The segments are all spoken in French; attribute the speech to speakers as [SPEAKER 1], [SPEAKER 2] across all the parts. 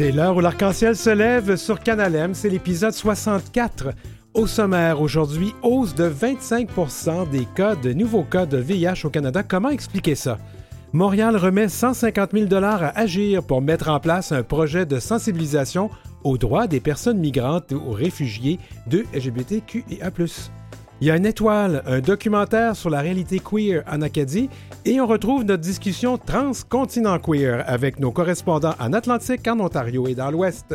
[SPEAKER 1] C'est l'heure où l'arc-en-ciel se lève sur Canal M. C'est l'épisode 64. Au sommaire aujourd'hui, hausse de 25% des cas de nouveaux cas de VIH au Canada. Comment expliquer ça? Montréal remet 150 000 à agir pour mettre en place un projet de sensibilisation aux droits des personnes migrantes ou réfugiés de LGBTQIA+. Il y a une étoile, un documentaire sur la réalité queer en Acadie et on retrouve notre discussion transcontinent queer avec nos correspondants en Atlantique, en Ontario et dans l'Ouest.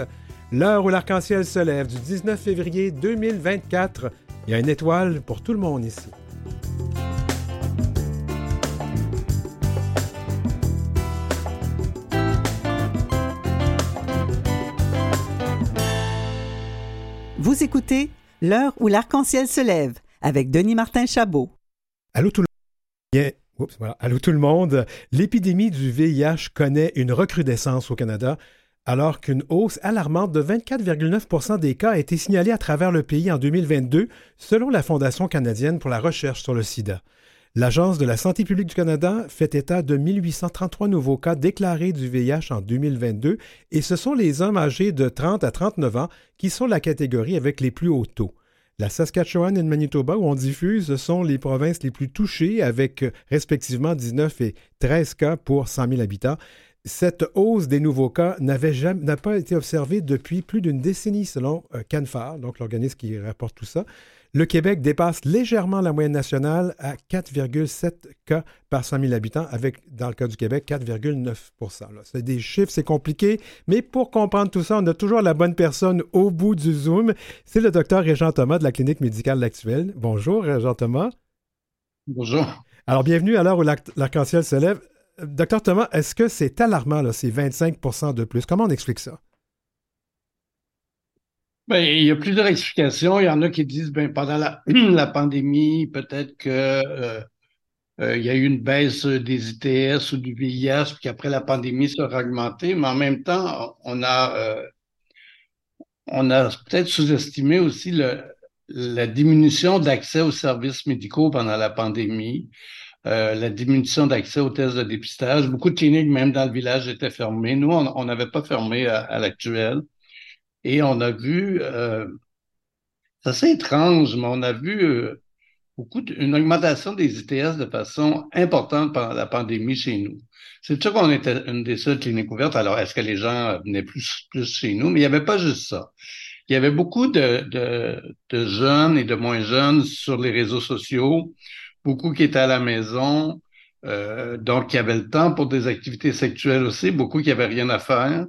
[SPEAKER 1] L'heure où l'arc-en-ciel se lève du 19 février 2024. Il y a une étoile pour tout le monde ici.
[SPEAKER 2] Vous écoutez L'heure où l'arc-en-ciel se lève avec Denis Martin Chabot.
[SPEAKER 1] Allô tout le monde. Allô tout le monde. L'épidémie du VIH connaît une recrudescence au Canada alors qu'une hausse alarmante de 24,9% des cas a été signalée à travers le pays en 2022, selon la Fondation canadienne pour la recherche sur le sida. L'Agence de la santé publique du Canada fait état de 1833 nouveaux cas déclarés du VIH en 2022 et ce sont les hommes âgés de 30 à 39 ans qui sont la catégorie avec les plus hauts taux. La Saskatchewan et le Manitoba, où on diffuse, sont les provinces les plus touchées, avec euh, respectivement 19 et 13 cas pour 100 000 habitants. Cette hausse des nouveaux cas n'a pas été observée depuis plus d'une décennie, selon euh, CanFAR, donc l'organisme qui rapporte tout ça. Le Québec dépasse légèrement la moyenne nationale à 4,7 cas par 100 000 habitants, avec, dans le cas du Québec, 4,9% C'est des chiffres, c'est compliqué, mais pour comprendre tout ça, on a toujours la bonne personne au bout du Zoom. C'est le docteur Régent Thomas de la Clinique médicale actuelle. Bonjour, Régent Thomas.
[SPEAKER 3] Bonjour.
[SPEAKER 1] Alors, bienvenue à l'heure où l'arc-en-ciel se lève. Docteur Thomas, est-ce que c'est alarmant, là, ces 25% de plus? Comment on explique ça?
[SPEAKER 3] Ben, il y a plusieurs explications. Il y en a qui disent ben, pendant la, pandémie, peut-être que euh, euh, il y a eu une baisse des ITS ou du VIH, puis qu'après la pandémie, ça a augmenté, mais en même temps, on a, euh, on a peut-être sous-estimé aussi le, la diminution d'accès aux services médicaux pendant la pandémie, la diminution d'accès aux tests de dépistage. Beaucoup de cliniques, même dans le village, étaient fermées. Nous, on n'avait pas fermé à l'actuel. Et on a vu, euh, c'est assez étrange, mais on a vu euh, beaucoup une augmentation des ITS de façon importante pendant la pandémie chez nous. C'est sûr qu'on était une des seules cliniques ouvertes. Alors, est-ce que les gens venaient plus, plus chez nous? Mais il n'y avait pas juste ça. Il y avait beaucoup de, de, de, jeunes et de moins jeunes sur les réseaux sociaux, beaucoup qui étaient à la maison, euh, donc qui avaient le temps pour des activités sexuelles aussi, beaucoup qui n'avaient rien à faire.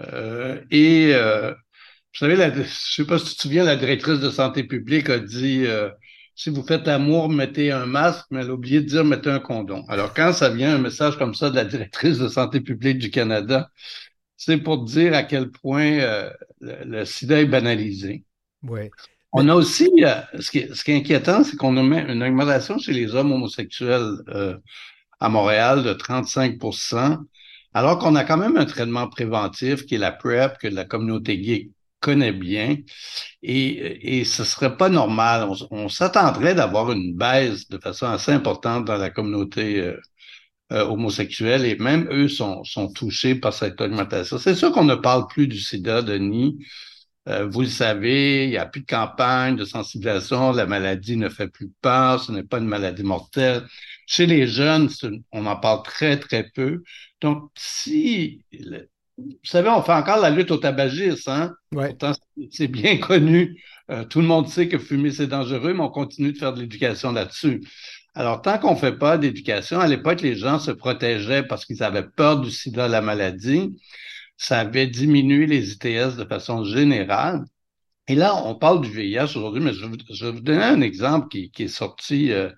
[SPEAKER 3] Euh, et euh, vous savez, la, je ne sais pas si tu te souviens, la directrice de santé publique a dit euh, si vous faites amour, mettez un masque, mais elle a oublié de dire mettez un condom. Alors, quand ça vient un message comme ça de la directrice de santé publique du Canada, c'est pour dire à quel point le, sida est banalisé.
[SPEAKER 1] Oui.
[SPEAKER 3] On a aussi, ce, qui, ce, qui, est inquiétant, c'est qu'on a une augmentation chez les hommes homosexuels à Montréal de 35 alors qu'on a quand même un traitement préventif qui est la PrEP, que la communauté gay connaît bien. Et, et ce serait pas normal. On, s'attendrait d'avoir une baisse de façon assez importante dans la communauté euh, euh, homosexuelle et même eux sont, sont touchés par cette augmentation. C'est sûr qu'on ne parle plus du sida, Denis. Euh, vous le savez, il n'y a plus de campagne de sensibilisation, la maladie ne fait plus peur, ce n'est pas une maladie mortelle. Chez les jeunes, on en parle très, très peu. Donc, si, vous savez, on fait encore la lutte au tabagisme, hein? Pourtant, c'est bien connu. Euh, tout le monde sait que fumer, c'est dangereux, mais on continue de faire de l'éducation là-dessus. Alors, tant qu'on ne fait pas d'éducation, à l'époque, les gens se protégeaient parce qu'ils avaient peur du sida, la maladie. Ça avait diminué les ITS de façon générale. Et là, on parle du VIH aujourd'hui, mais je, vais vous donner un exemple qui, est sorti euh,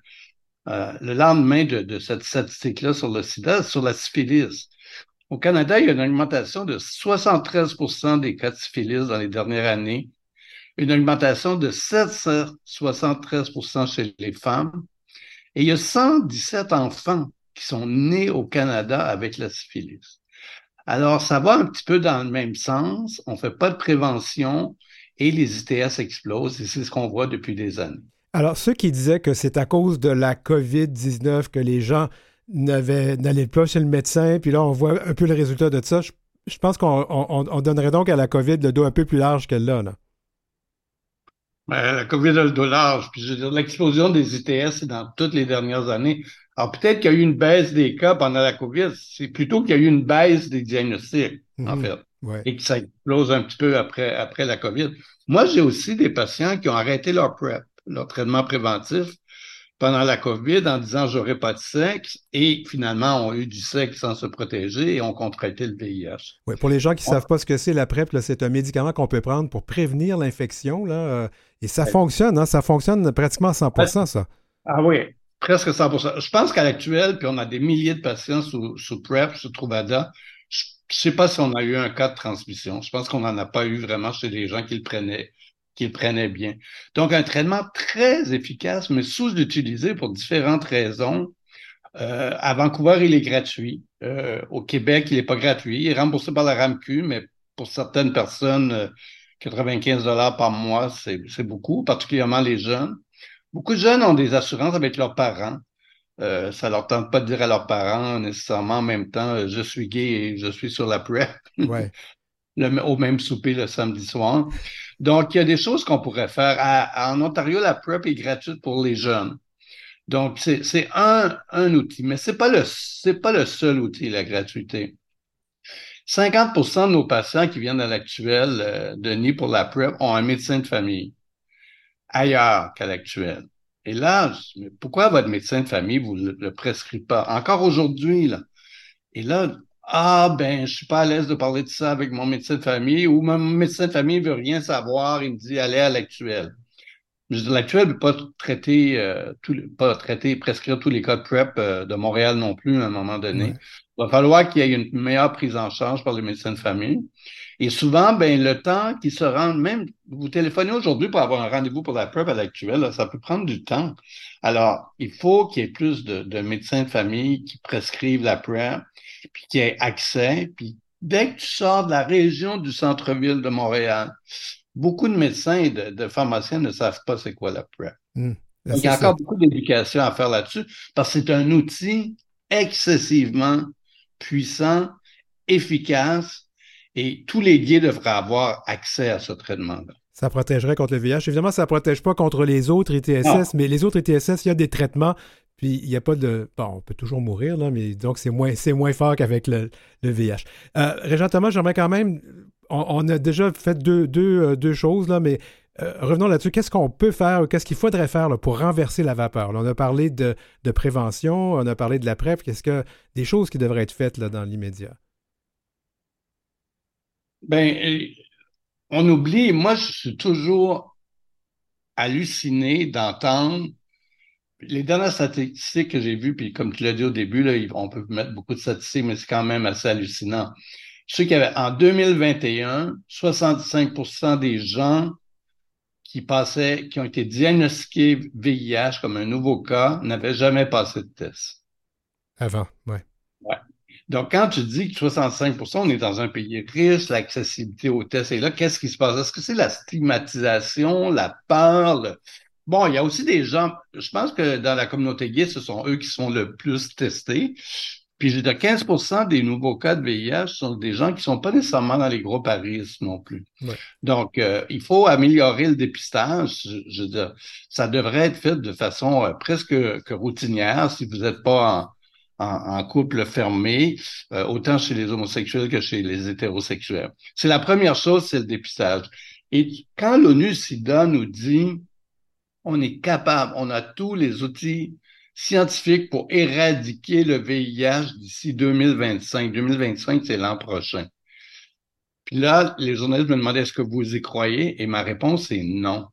[SPEAKER 3] euh, le lendemain de, cette statistique-là sur le sida, sur la syphilis. Au Canada, il y a une augmentation de 73% des cas de syphilis dans les dernières années, une augmentation de 773% chez les femmes, et il y a 117 enfants qui sont nés au Canada avec la syphilis. Alors, ça va un petit peu dans le même sens. On ne fait pas de prévention et les ITS explosent, et c'est ce qu'on voit depuis des années.
[SPEAKER 1] Alors, ceux qui disaient que c'est à cause de la COVID-19 que les gens n'allaient pas chez le médecin, puis là, on voit un peu le résultat de ça, je pense qu'on donnerait donc à la COVID le dos un peu plus large qu'elle l'a. Là.
[SPEAKER 3] Ben, la COVID a le dos large. Puis l'explosion des ITS dans toutes les dernières années. Alors peut-être qu'il y a eu une baisse des cas pendant la COVID. C'est plutôt qu'il y a eu une baisse des diagnostics, en
[SPEAKER 1] Mhm.
[SPEAKER 3] fait.
[SPEAKER 1] Ouais.
[SPEAKER 3] Et que ça explose un petit peu après, après la COVID. Moi, j'ai aussi des patients qui ont arrêté leur PrEP, leur traitement préventif, pendant la COVID en disant j'aurai pas de sexe et finalement ont eu du sexe sans se protéger et ont contracté le VIH.
[SPEAKER 1] Ouais, pour les gens qui ne savent pas ce que c'est, la PrEP, c'est un médicament qu'on peut prendre pour prévenir l'infection. Là, euh, et ça fonctionne, hein, ça fonctionne pratiquement à 100 ça.
[SPEAKER 3] Ah oui, presque 100% Je pense qu'à l'actuel, puis on a des milliers de patients sous, sous PrEP, sous Truvada. Je ne sais pas si on a eu un cas de transmission. Je pense qu'on n'en a pas eu vraiment chez les gens qui le prenaient, qui le prenaient bien. Donc, un traitement très efficace, mais sous-utilisé pour différentes raisons. Euh, à Vancouver, il est gratuit. Euh, au Québec, il n'est pas gratuit. Il est remboursé par la RAMQ, mais pour certaines personnes, euh, 95 dollars par mois, c'est beaucoup, particulièrement les jeunes. Beaucoup de jeunes ont des assurances avec leurs parents. Euh, ça leur tente pas de dire à leurs parents nécessairement en même temps euh, je suis gay et je suis sur la PrEP
[SPEAKER 1] Ouais.
[SPEAKER 3] le- au même souper le samedi soir. Donc, il y a des choses qu'on pourrait faire. En Ontario, la PrEP est gratuite pour les jeunes. Donc, c'est un, outil, mais c'est pas le pas le seul outil, la gratuité. 50% de nos patients qui viennent à l'actuel, euh, Denis, pour la PrEP, ont un médecin de famille ailleurs qu'à l'actuel. Et là, pourquoi votre médecin de famille vous le, le prescrit pas? Encore aujourd'hui, là. Et là, ah, ben, je suis pas à l'aise de parler de ça avec mon médecin de famille ou mon médecin de famille veut rien savoir, il me dit, allez à l'actuel. Je dis, l'actuel ne peut pas traiter, euh, tout, pas traiter, prescrire tous les cas de PrEP euh, de Montréal non plus à un moment donné.
[SPEAKER 1] Ouais.
[SPEAKER 3] Il va falloir qu'il y ait une meilleure prise en charge par les médecins de famille. Et souvent, ben, le temps qu'ils se rendent, même, vous téléphonez aujourd'hui pour avoir un rendez-vous pour la PrEP à l'actuel, ça peut prendre du temps. Alors, il faut qu'il y ait plus de, de médecins de famille qui prescrivent la PrEP, puis qu'il y ait accès. Puis dès que tu sors de la région du centre-ville de Montréal, beaucoup de médecins et de, de pharmaciens ne savent pas c'est quoi la PrEP.
[SPEAKER 1] Hum.
[SPEAKER 3] Donc, il y a
[SPEAKER 1] ça.
[SPEAKER 3] encore beaucoup d'éducation à faire là-dessus parce que c'est un outil excessivement puissant, efficace et tous les gays devraient avoir accès à ce traitement-là.
[SPEAKER 1] Ça protégerait contre le VIH. Évidemment, ça ne protège pas contre les autres ITSS,
[SPEAKER 3] Non.
[SPEAKER 1] mais les autres ITSS, il y a des traitements, puis il n'y a pas de... Bon, on peut toujours mourir, là, mais donc c'est moins, moins fort qu'avec le, le VIH. Euh, Régent Thomas, j'aimerais quand même... On, on a déjà fait deux, deux, euh, deux choses, là, mais euh, revenons là-dessus. Qu'est-ce qu'on peut faire, qu'est-ce qu'il faudrait faire là, pour renverser la vapeur? Là, on a parlé de, de prévention, on a parlé de la PrEP. Qu'est-ce que... Des choses qui devraient être faites là, dans l'immédiat?
[SPEAKER 3] Ben, euh, on oublie, moi, je suis toujours halluciné d'entendre les dernières statistiques que j'ai vues, puis comme tu l'as dit au début, là, on peut mettre beaucoup de statistiques, mais c'est quand même assez hallucinant. Je sais qu'il y avait en 2021, 65% des gens qui passaient, qui ont été diagnostiqués VIH comme un nouveau cas, n'avaient jamais passé de test.
[SPEAKER 1] Avant, ouais.
[SPEAKER 3] Donc, quand tu dis que 65% on est dans un pays riche, l'accessibilité aux tests est là, qu'est-ce qui se passe? Est-ce que c'est la stigmatisation, la peur? le- Bon, il y a aussi des gens, je pense que dans la communauté gay, ce sont eux qui sont le plus testés. Puis j'ai de 15% des nouveaux cas de VIH sont des gens qui sont pas nécessairement dans les groupes à risque non plus.
[SPEAKER 1] Ouais.
[SPEAKER 3] Donc, euh, il faut améliorer le dépistage. Je, je veux dire, ça devrait être fait de façon euh, presque que routinière si vous n'êtes pas en, en, en couple fermé, euh, autant chez les homosexuels que chez les hétérosexuels. C'est la première chose, c'est le dépistage. Et quand l'ONU-SIDA nous dit on est capable, on a tous les outils scientifiques pour éradiquer le VIH d'ici 2025. 2025, c'est l'an prochain. Puis là, les journalistes me demandaient est-ce que vous y croyez? Et ma réponse est non.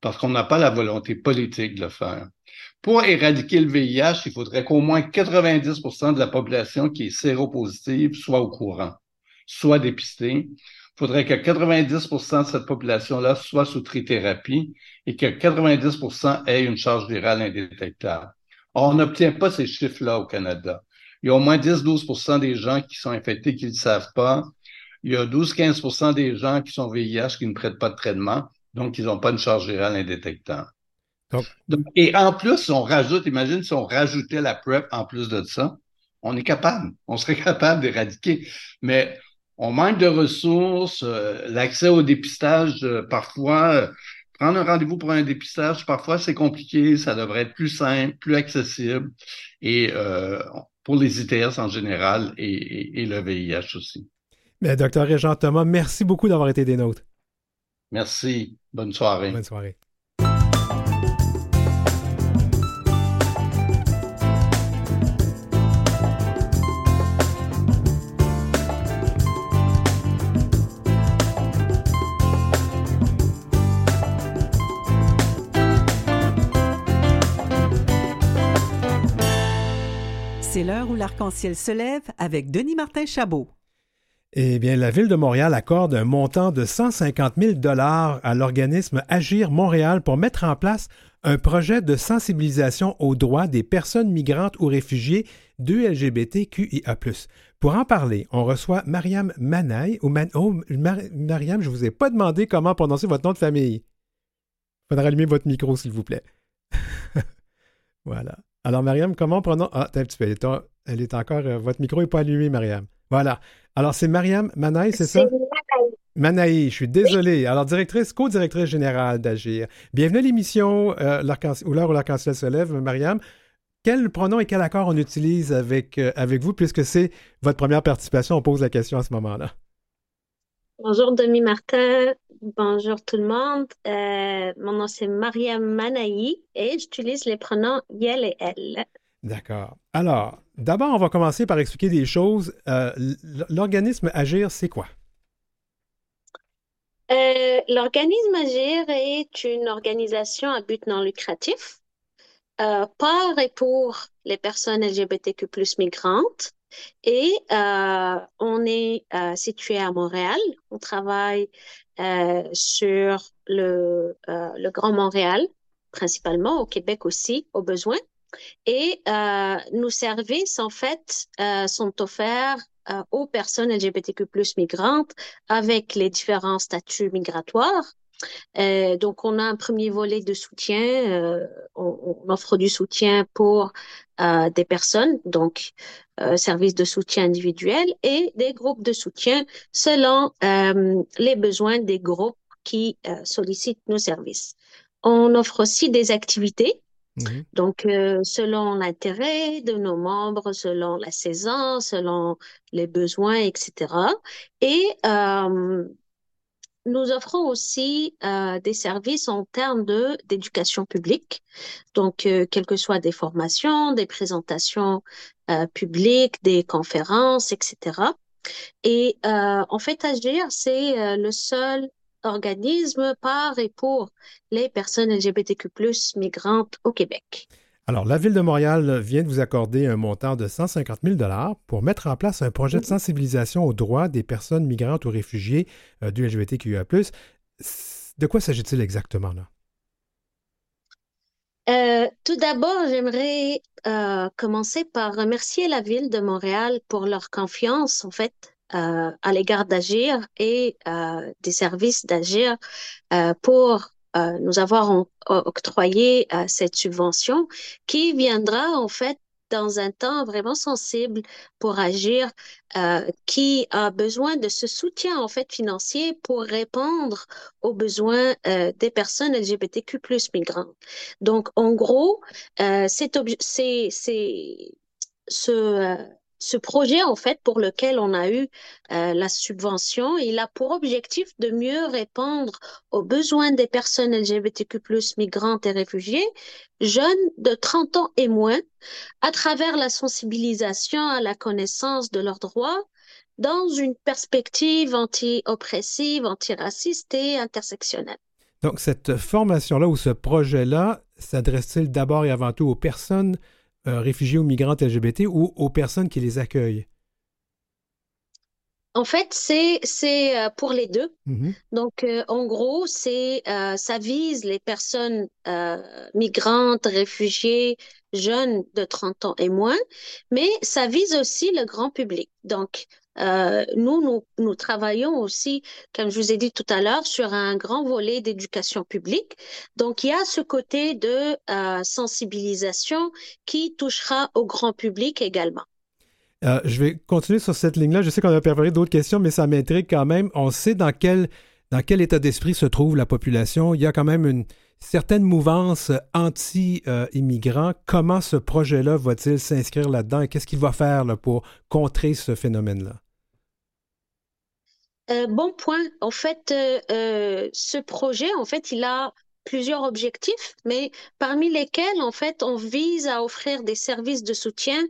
[SPEAKER 3] Parce qu'on n'a pas la volonté politique de le faire. Pour éradiquer le VIH, il faudrait qu'au moins 90% de la population qui est séropositive soit au courant, soit dépistée. Il faudrait que 90% de cette population-là soit sous trithérapie et que 90% ait une charge virale indétectable. On n'obtient pas ces chiffres-là au Canada. Il y a au moins 10-12% des gens qui sont infectés qui ne le savent pas. Il y a 12-15% des gens qui sont VIH qui ne prêtent pas de traitement, donc ils n'ont pas une charge virale indétectable.
[SPEAKER 1] Donc,
[SPEAKER 3] Donc, et en plus, on rajoute, imagine si on rajoutait la PrEP en plus de ça, on est capable, on serait capable d'éradiquer. Mais on manque de ressources, l'accès au dépistage, parfois, prendre un rendez-vous pour un dépistage, parfois c'est compliqué, ça devrait être plus simple, plus accessible, et pour les ITS en général et, et le VIH aussi.
[SPEAKER 1] Mais docteur Régent Thomas, merci beaucoup d'avoir été des nôtres.
[SPEAKER 3] Merci. Bonne soirée.
[SPEAKER 1] Bonne soirée.
[SPEAKER 2] L'arc-en-ciel se lève avec Denis Martin Chabot.
[SPEAKER 1] Eh bien, la Ville de Montréal accorde un montant de 150 000 dollars à l'organisme Agir Montréal pour mettre en place un projet de sensibilisation aux droits des personnes migrantes ou réfugiées de LGBTQIA+. Pour en parler, on reçoit Mariam Manaï. Ou oh, Mariam, je ne vous ai pas demandé comment prononcer votre nom de famille. Il faudra allumer votre micro, s'il vous plaît. voilà. Alors, Mariam, comment prononce... Ah, un petit peu. Elle est encore... Euh, votre micro n'est pas allumé, Mariam. Voilà. Alors, c'est Mariam Manaï, c'est ça? Manaï, je suis désolé. Alors, directrice, co-directrice générale d'Agir. Bienvenue à l'émission euh, où l'heure où l'arc-en-ciel se lève, Mariam. Quel pronom et quel accord on utilise avec, euh, avec vous, puisque c'est votre première participation? On pose la question à ce moment-là.
[SPEAKER 4] Bonjour, Demi Martin. Bonjour tout le monde. Euh, mon nom, c'est Mariam Manaï et j'utilise les pronoms YEL et elle.
[SPEAKER 1] D'accord. Alors, d'abord, on va commencer par expliquer des choses. Euh, l'organisme Agir, c'est quoi?
[SPEAKER 4] Euh, l'organisme Agir est une organisation à but non lucratif euh, par et pour les personnes LGBTQ migrantes. Et on est situé à Montréal. On travaille sur le, le Grand Montréal, principalement, au Québec aussi, au besoin. Et euh, nos services, en fait, euh, sont offerts euh, aux personnes LGBTQ migrantes avec les différents statuts migratoires. donc, on a un premier volet de soutien. On, on, offre du soutien pour des personnes, donc services de soutien individuel et des groupes de soutien selon les besoins des groupes qui sollicitent nos services. On offre aussi des activités Mhm. Donc, euh, selon l'intérêt de nos membres, selon la saison, selon les besoins, etc. Et euh, nous offrons aussi euh, des services en termes d'éducation publique, donc quelles que soient des formations, des présentations publiques, des conférences, etc. Et en fait, Agir, c'est le seul organisme par et pour les personnes LGBTQ+, migrantes au Québec.
[SPEAKER 1] Alors, la Ville de Montréal vient de vous accorder un montant de 150 000 pour mettre en place un projet de mhm. sensibilisation aux droits des personnes migrantes ou réfugiés euh, du LGBTQIA+. De quoi s'agit-il exactement là?
[SPEAKER 4] Euh, tout d'abord, j'aimerais euh, commencer par remercier la Ville de Montréal pour leur confiance, en fait, à l'égard d'Agir et euh, des services d'Agir euh, pour nous avoir octroyé cette subvention qui viendra en fait dans un temps vraiment sensible pour agir, qui a besoin de ce soutien en fait financier pour répondre aux besoins des personnes LGBTQ+ migrantes. Donc en gros, c'est ce ce projet, en fait, pour lequel on a eu euh, la subvention, il a pour objectif de mieux répondre aux besoins des personnes LGBTQ+, migrantes et réfugiées, jeunes de 30 ans et moins, à travers la sensibilisation à la connaissance de leurs droits, dans une perspective anti-oppressive, antiraciste et intersectionnelle.
[SPEAKER 1] Donc, cette formation-là ou ce projet-là s'adresse-t-il d'abord et avant tout aux personnes euh, réfugiés ou migrantes LGBT ou aux personnes qui les accueillent?
[SPEAKER 4] En fait, c'est euh, pour les deux. Mm-hmm. Donc, euh, en gros, c'est ça vise les personnes migrantes, réfugiées, jeunes de 30 ans et moins, mais ça vise aussi le grand public. Donc, euh, nous, nous, travaillons aussi, comme je vous ai dit tout à l'heure, sur un grand volet d'éducation publique. Donc, il y a ce côté de euh, sensibilisation qui touchera au grand public également.
[SPEAKER 1] Euh, je vais continuer sur cette ligne-là. Je sais qu'on a préparé d'autres questions, mais ça m'intrigue quand même. On sait dans quel, dans quel état d'esprit se trouve la population. Il y a quand même une certaine mouvance anti-immigrants. Comment ce projet-là va-t-il s'inscrire là-dedans et qu'est-ce qu'il va faire pour contrer ce phénomène-là?
[SPEAKER 4] Euh, bon point. En fait, euh, euh, ce projet, en fait, il a plusieurs objectifs, mais parmi lesquels, en fait, on vise à offrir des services de soutien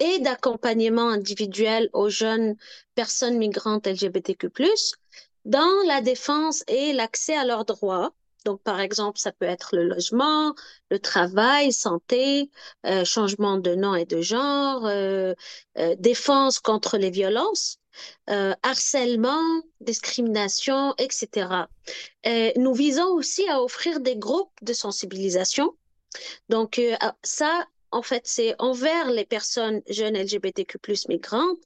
[SPEAKER 4] et d'accompagnement individuel aux jeunes personnes migrantes LGBTQ+, dans la défense et l'accès à leurs droits. Donc, par exemple, ça peut être le logement, le travail, santé, changement de nom et de genre, défense contre les violences euh, harcèlement, discrimination, etc. Et nous visons aussi à offrir des groupes de sensibilisation. Donc euh, ah, ça, en fait, c'est envers les personnes jeunes LGBTQ+ migrantes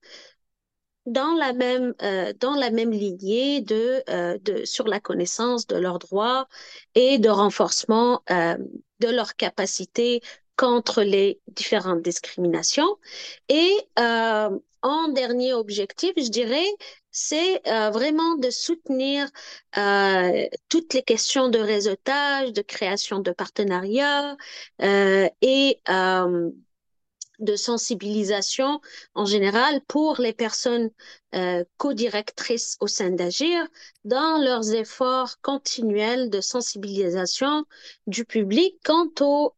[SPEAKER 4] dans la même euh, dans la même lignée de, de sur la connaissance de leurs droits et de renforcement de leurs capacités contre les différentes discriminations. Et en dernier objectif, je dirais, c'est euh, vraiment de soutenir euh, toutes les questions de réseautage, de création de partenariats euh, et de sensibilisation en général pour les personnes euh, co-directrices au sein d'Agir dans leurs efforts continuels de sensibilisation du public quant aux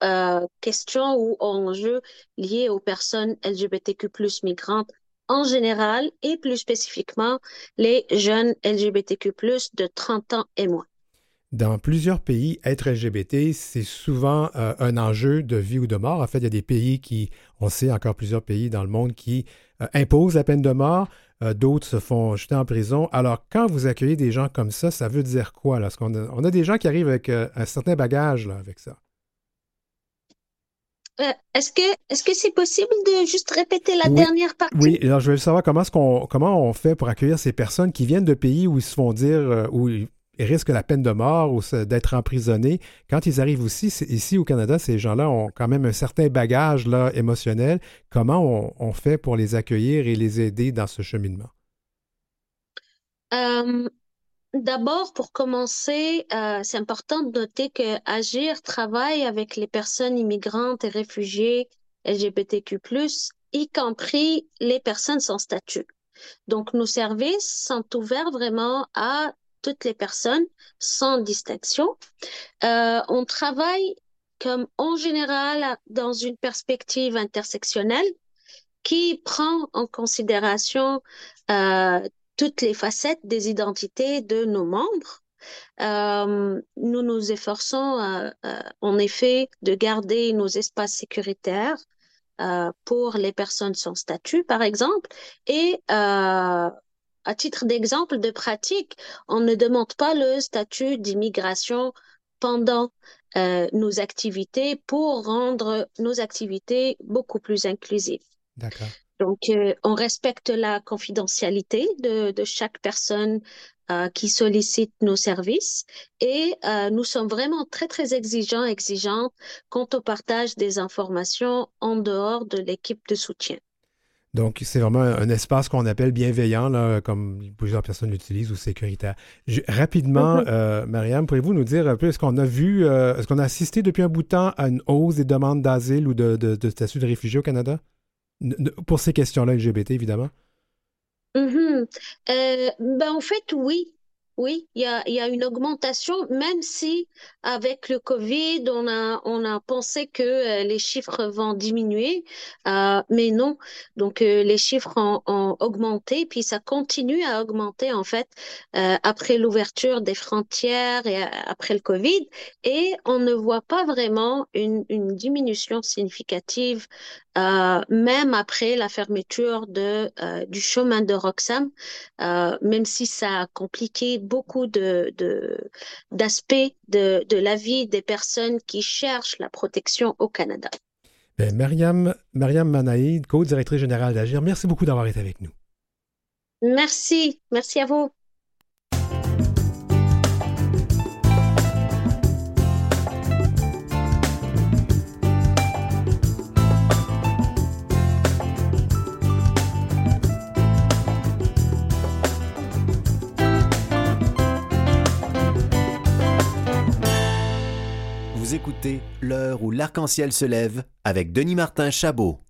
[SPEAKER 4] questions ou enjeux liés aux personnes LGBTQ+ migrantes en général et plus spécifiquement les jeunes LGBTQ+ de 30 ans et moins.
[SPEAKER 1] Dans plusieurs pays, être LGBT, c'est souvent euh, un enjeu de vie ou de mort. En fait, il y a des pays qui, on sait encore plusieurs pays dans le monde qui euh, imposent la peine de mort, euh, d'autres se font jeter en prison. Alors, quand vous accueillez des gens comme ça, ça veut dire quoi? Là? Parce on a des gens qui arrivent avec un certain bagage là, avec ça.
[SPEAKER 4] Est-ce que est-ce que c'est possible de juste répéter la
[SPEAKER 1] Oui.
[SPEAKER 4] dernière partie?
[SPEAKER 1] Oui, alors je veux savoir comment, est-ce qu'on, comment on fait pour accueillir ces personnes qui viennent de pays où ils se font dire, euh, où ils risquent la peine de mort ou d'être emprisonnés. Quand ils arrivent aussi, ici au Canada, ces gens-là ont quand même un certain bagage là, émotionnel. Comment on, on fait pour les accueillir et les aider dans ce cheminement?
[SPEAKER 4] Euh, D'abord, pour commencer, euh, c'est important de noter que Agir travaille avec les personnes immigrantes et réfugiées LGBTQ+, y compris les personnes sans statut. Donc, nos services sont ouverts vraiment à toutes les personnes sans distinction. Euh, on travaille comme en général dans une perspective intersectionnelle qui prend en considération euh, toutes les facettes des identités de nos membres. Euh, nous nous efforçons euh, euh, en effet de garder nos espaces sécuritaires pour les personnes sans statut, par exemple, et à titre d'exemple de pratique, on ne demande pas le statut d'immigration pendant nos activités pour rendre nos activités beaucoup plus inclusives.
[SPEAKER 1] D'accord.
[SPEAKER 4] Donc, euh, on respecte la confidentialité de, de chaque personne euh, qui sollicite nos services et euh, nous sommes vraiment très, très exigeants, exigeantes quant au partage des informations en dehors de l'équipe de soutien.
[SPEAKER 1] Donc, c'est vraiment un espace qu'on appelle bienveillant, là, comme plusieurs personnes l'utilisent, ou sécuritaire. Je- rapidement,
[SPEAKER 4] Mhm.
[SPEAKER 1] euh, Marianne, pourriez-vous nous dire un peu, est-ce qu'on a vu, euh, est-ce qu'on a assisté depuis un bout de temps à une hausse des demandes d'asile ou de, de- de statut de réfugié au Canada? Pour ces questions-là LGBT, évidemment.
[SPEAKER 4] Mhm. Euh, ben, en fait, oui. Oui, il y a, une augmentation, même si avec le Covid, on a, on a pensé que euh, les chiffres vont diminuer, euh, mais non. Donc, euh, les chiffres ont, augmenté, puis ça continue à augmenter, en fait, après l'ouverture des frontières et après le Covid. Et on ne voit pas vraiment une, une diminution significative, même après la fermeture de, du chemin de Roxham même si ça a compliqué beaucoup de, de, d'aspects de, de la vie des personnes qui cherchent la protection au Canada.
[SPEAKER 1] Ben, Mariam, Mariam Manaïd, co-directrice générale d'Agir, merci beaucoup d'avoir été avec nous.
[SPEAKER 4] Merci, merci à vous.
[SPEAKER 5] Écoutez L'heure où l'arc-en-ciel se lève avec Denis Martin Chabot.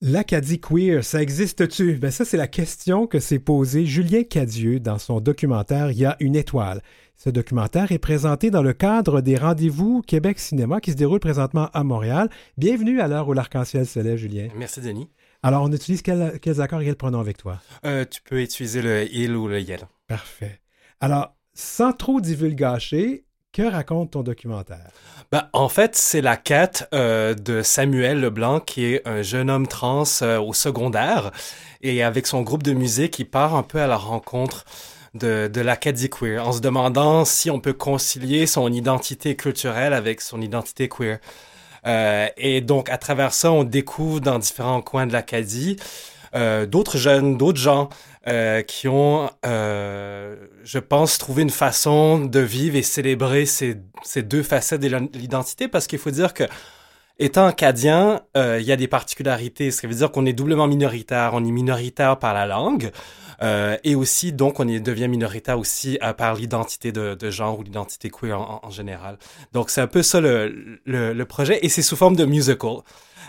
[SPEAKER 1] L'Acadie queer, ça existe-tu? Ben ça, c'est la question que s'est posée Julien Cadieux dans son documentaire Il y a une étoile. Ce documentaire est présenté dans le cadre des rendez-vous Québec Cinéma qui se déroulent présentement à Montréal. Bienvenue à l'heure où l'arc-en-ciel se lève, Julien.
[SPEAKER 6] Merci, Denis.
[SPEAKER 1] Alors, on utilise quel, quels accords et quels pronoms avec toi?
[SPEAKER 6] Euh, tu peux utiliser le il ou le yel.
[SPEAKER 1] Parfait. Alors, sans trop divulgacher, que raconte ton documentaire?
[SPEAKER 6] Ben, en fait, c'est la quête euh, de Samuel Leblanc, qui est un jeune homme trans euh, au secondaire. Et avec son groupe de musique, il part un peu à la rencontre de, de l'Acadie queer, en se demandant si on peut concilier son identité culturelle avec son identité queer. Euh, et donc, à travers ça, on découvre dans différents coins de l'Acadie euh, d'autres jeunes, d'autres gens euh, qui ont, euh, je pense, trouvé une façon de vivre et célébrer ces, ces deux facettes de l'identité, parce qu'il faut dire que Étant acadien, euh, il y a des particularités. Ce qui veut dire qu'on est doublement minoritaire. On est minoritaire par la langue, euh, et aussi, donc, on est, devient minoritaire aussi par l'identité de, de, genre ou l'identité queer en, en, général. Donc, c'est un peu ça le, le, le projet, et c'est sous forme de musical.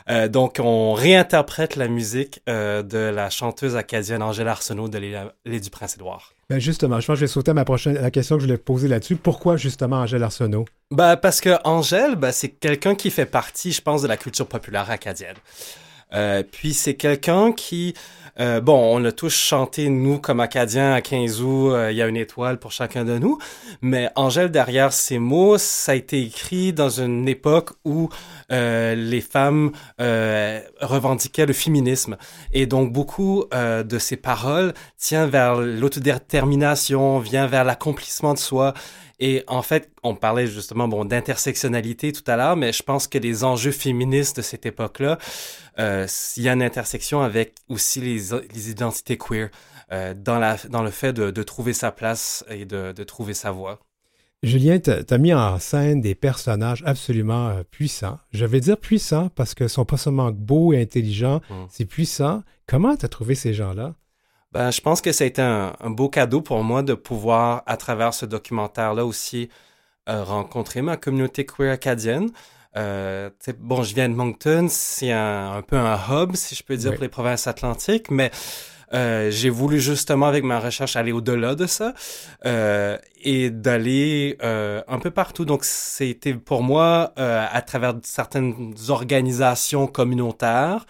[SPEAKER 6] Euh, donc, on réinterprète la musique euh, de la chanteuse acadienne Angèle Arsenault de l'île du Prince-Édouard.
[SPEAKER 1] Ben justement, je pense que je vais sauter à ma prochaine la question que je voulais poser là-dessus. Pourquoi justement Angèle Arsenault?
[SPEAKER 6] Ben, parce que Angèle, ben, c'est quelqu'un qui fait partie, je pense, de la culture populaire acadienne. Euh, puis c'est quelqu'un qui, euh, bon, on a tous chanté, nous, comme Acadiens, à 15 août, euh, il y a une étoile pour chacun de nous, mais Angèle, derrière ces mots, ça a été écrit dans une époque où euh, les femmes revendiquaient le féminisme. Et donc, beaucoup de ces paroles tiennent vers l'autodétermination, vient vers l'accomplissement de soi. Et en fait, on parlait justement bon d'intersectionnalité tout à l'heure, mais je pense que les enjeux féministes de cette époque-là, il y a une intersection avec aussi les, les identités queer euh, dans, la, dans le fait de, de trouver sa place et de, de trouver sa voix.
[SPEAKER 1] Julien, tu as mis en scène des personnages absolument euh, puissants. Je vais dire puissants parce qu'ils sont pas seulement beaux et intelligents, mm. c'est puissant. Comment tu as trouvé ces gens-là?
[SPEAKER 6] Ben, je pense que ça a été un, un, beau cadeau pour moi de pouvoir, à travers ce documentaire-là aussi, euh, rencontrer ma communauté queer acadienne. Euh, bon, je viens de Moncton, c'est un, un, peu un hub, si je peux dire, oui. pour les provinces atlantiques, mais euh, j'ai voulu justement, avec ma recherche, aller au-delà de ça euh, et d'aller un peu partout. Donc, c'était pour moi, à travers certaines organisations communautaires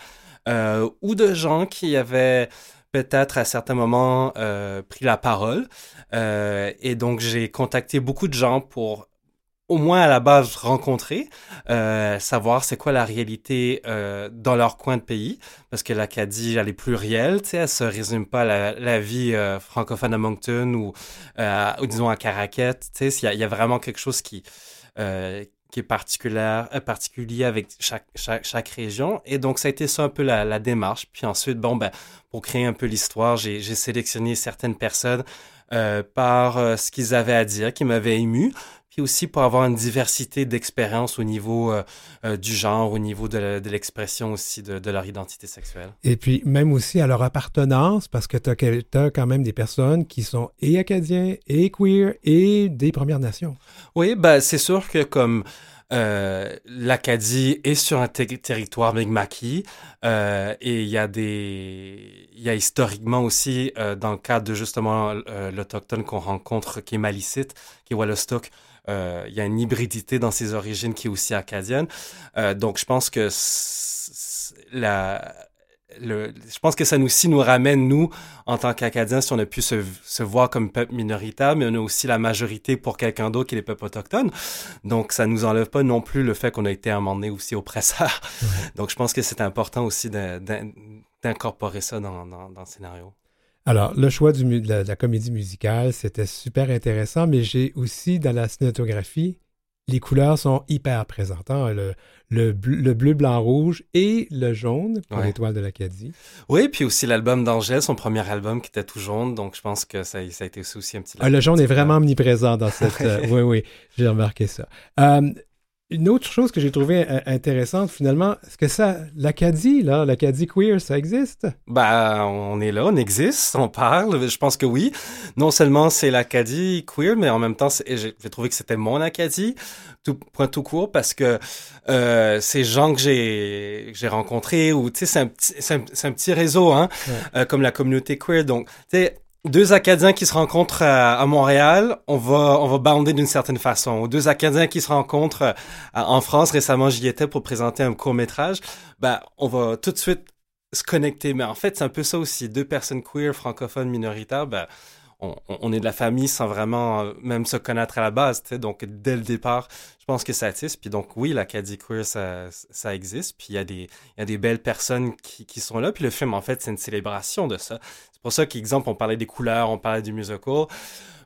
[SPEAKER 6] ou de gens qui avaient peut-être à certains moments pris la parole. Et donc, j'ai contacté beaucoup de gens pour au moins à la base rencontrer, euh, savoir c'est quoi la réalité euh, dans leur coin de pays, parce que l'Acadie, elle est plurielle, tu sais, elle se résume pas à la, vie euh, francophone à Moncton ou, euh, ou disons à Caracat, tu sais, il y, a vraiment quelque chose qui euh, qui est particulière, euh, particulier avec chaque, chaque, région. Et donc, ça a été ça un peu la, la démarche. Puis ensuite, bon, ben, pour créer un peu l'histoire, j'ai sélectionné certaines personnes euh, par ce qu'ils avaient à dire, qui m'avaient ému, puis aussi pour avoir une diversité d'expériences au niveau euh, euh, du genre, au niveau de l'expression aussi de, de, leur identité sexuelle.
[SPEAKER 1] Et puis même aussi à leur appartenance, parce que tu as, as, quand même des personnes qui sont et acadiens, et queer, et des Premières Nations.
[SPEAKER 6] Oui, ben c'est sûr que comme... Euh, l'Acadie est sur un ter territoire Mi'kmaq euh, et il y a des il y a historiquement aussi euh, dans le cadre de justement l'autochtone qu'on rencontre qui est malicite qui est Wallostock il y a une hybridité dans ses origines qui est aussi acadienne donc je pense que la le, je pense que ça nous aussi nous ramène, nous, en tant qu'Acadiens, si on a pu se, se, voir comme peuple minoritaire, mais on a aussi la majorité pour quelqu'un d'autre qui est les peuples autochtones. Donc, ça nous enlève pas non plus le fait qu'on a été à un moment donné aussi oppresseur. Ouais. Donc, je pense que c'est important aussi d'incorporer ça dans, dans, dans, le scénario.
[SPEAKER 1] Alors, le choix du, de, la, de la comédie musicale, c'était super intéressant, mais j'ai aussi dans la cinématographie les couleurs sont hyper présentes. Hein? Le, le, le, bleu, blanc, rouge et le jaune pour ouais. l'étoile de l'Acadie.
[SPEAKER 6] Oui, puis aussi l'album d'Angèle, son premier album qui était tout jaune. Donc, je pense que ça, ça a été aussi, aussi un petit...
[SPEAKER 1] Ah, le jaune est vraiment omniprésent dans cette... euh, oui, oui, j'ai remarqué ça. Euh, une autre chose que j'ai trouvé euh, intéressante, finalement, est-ce que ça, l'Acadie, là, l'Acadie queer, ça existe?
[SPEAKER 6] Ben, on est là, on existe, on parle, je pense que oui. Non seulement c'est l'Acadie queer, mais en même temps, j'ai trouvé que c'était mon Acadie, tout, point tout court, parce que euh, ces gens que j'ai j'ai rencontrés, ou, tu sais, c'est un, petit, un, un, petit réseau, hein, euh, comme la communauté queer, donc, tu sais, deux Acadiens qui se rencontrent à, Montréal, on va on va bander d'une certaine façon. Deux Acadiens qui se rencontrent euh, en France, récemment j'y étais pour présenter un court métrage, ben on va tout de suite se connecter. Mais en fait c'est un peu ça aussi. Deux personnes queer francophones minoritaires, ben on, est de la famille sans vraiment euh, même se connaître à la base. Donc, dès le départ, je pense que ça attise. Puis donc, oui, l'Acadie Queer, ça, ça existe. Puis il y, a des, y a des belles personnes qui, qui sont là. Puis le film, en fait, c'est une célébration de ça. C'est pour ça qu'exemple, on parlait des couleurs, on parlait du musical.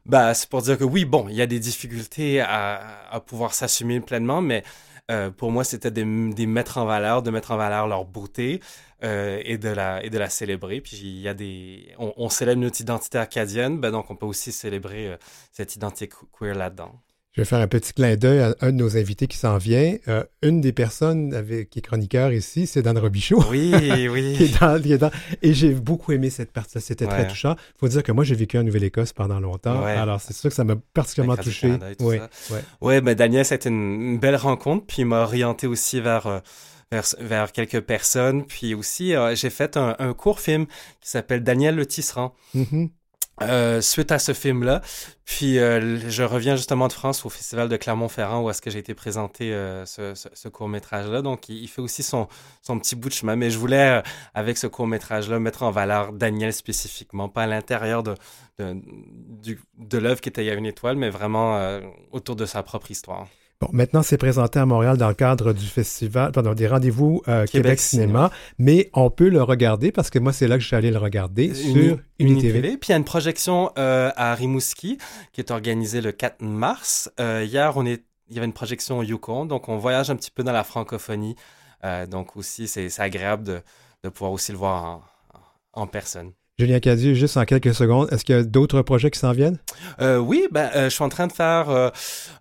[SPEAKER 6] Bah, c'est pour dire que oui, bon, il y a des difficultés à, à pouvoir s'assumer pleinement, mais euh, pour moi, c'était de, de, mettre en valeur, de mettre en valeur leur beauté euh, et, de la, et de la célébrer. Puis il y a des, on, on célèbre notre identité acadienne, ben donc on peut aussi célébrer euh, cette identité queer là-dedans.
[SPEAKER 1] Je vais faire un petit clin d'œil à un de nos invités qui s'en vient. Euh, une des personnes avec, qui est chroniqueur ici, c'est Dan Robichaud.
[SPEAKER 6] Oui, oui.
[SPEAKER 1] qui est dans, qui est dans, et j'ai beaucoup aimé cette partie-là. C'était très touchant. Il faut dire que moi, j'ai vécu en Nouvelle-Écosse pendant longtemps. Alors, c'est sûr que ça m'a particulièrement touché.
[SPEAKER 6] Oui, ouais. ouais, ben Daniel, c'était une, une, belle rencontre. Puis il m'a orienté aussi vers. Vers, vers, quelques personnes. Puis aussi, euh, j'ai fait un, un, court film qui s'appelle Daniel le Tisserand. Mm-hmm. Euh, suite à ce film-là. Puis euh, je reviens justement de France au Festival de Clermont-Ferrand où est-ce que j'ai été présenté euh, ce, ce, ce court-métrage-là. Donc il, il, fait aussi son, son petit bout de chemin. Mais je voulais, avec ce court-métrage-là, mettre en valeur Daniel spécifiquement, pas à l'intérieur de, de, de l'œuvre qui était Il y a une étoile, mais vraiment autour de sa propre histoire.
[SPEAKER 1] Bon, maintenant, c'est présenté à Montréal dans le cadre du festival, pardon, des rendez-vous euh, Québec, Québec Cinéma, mais on peut le regarder parce que moi, c'est là que je suis allé le regarder Uni, sur
[SPEAKER 6] Unitv. Puis il y a une projection euh, à Rimouski qui est organisée le 4 mars. Euh, hier, on est, il y avait une projection au Yukon, donc on voyage un petit peu dans la francophonie. Donc aussi, c'est agréable de, de, pouvoir aussi le voir en, en personne.
[SPEAKER 1] Julien Cadieux, juste en quelques secondes, est-ce qu'il y a d'autres projets qui s'en viennent?
[SPEAKER 6] Euh, oui, ben, euh, je suis en train de faire euh,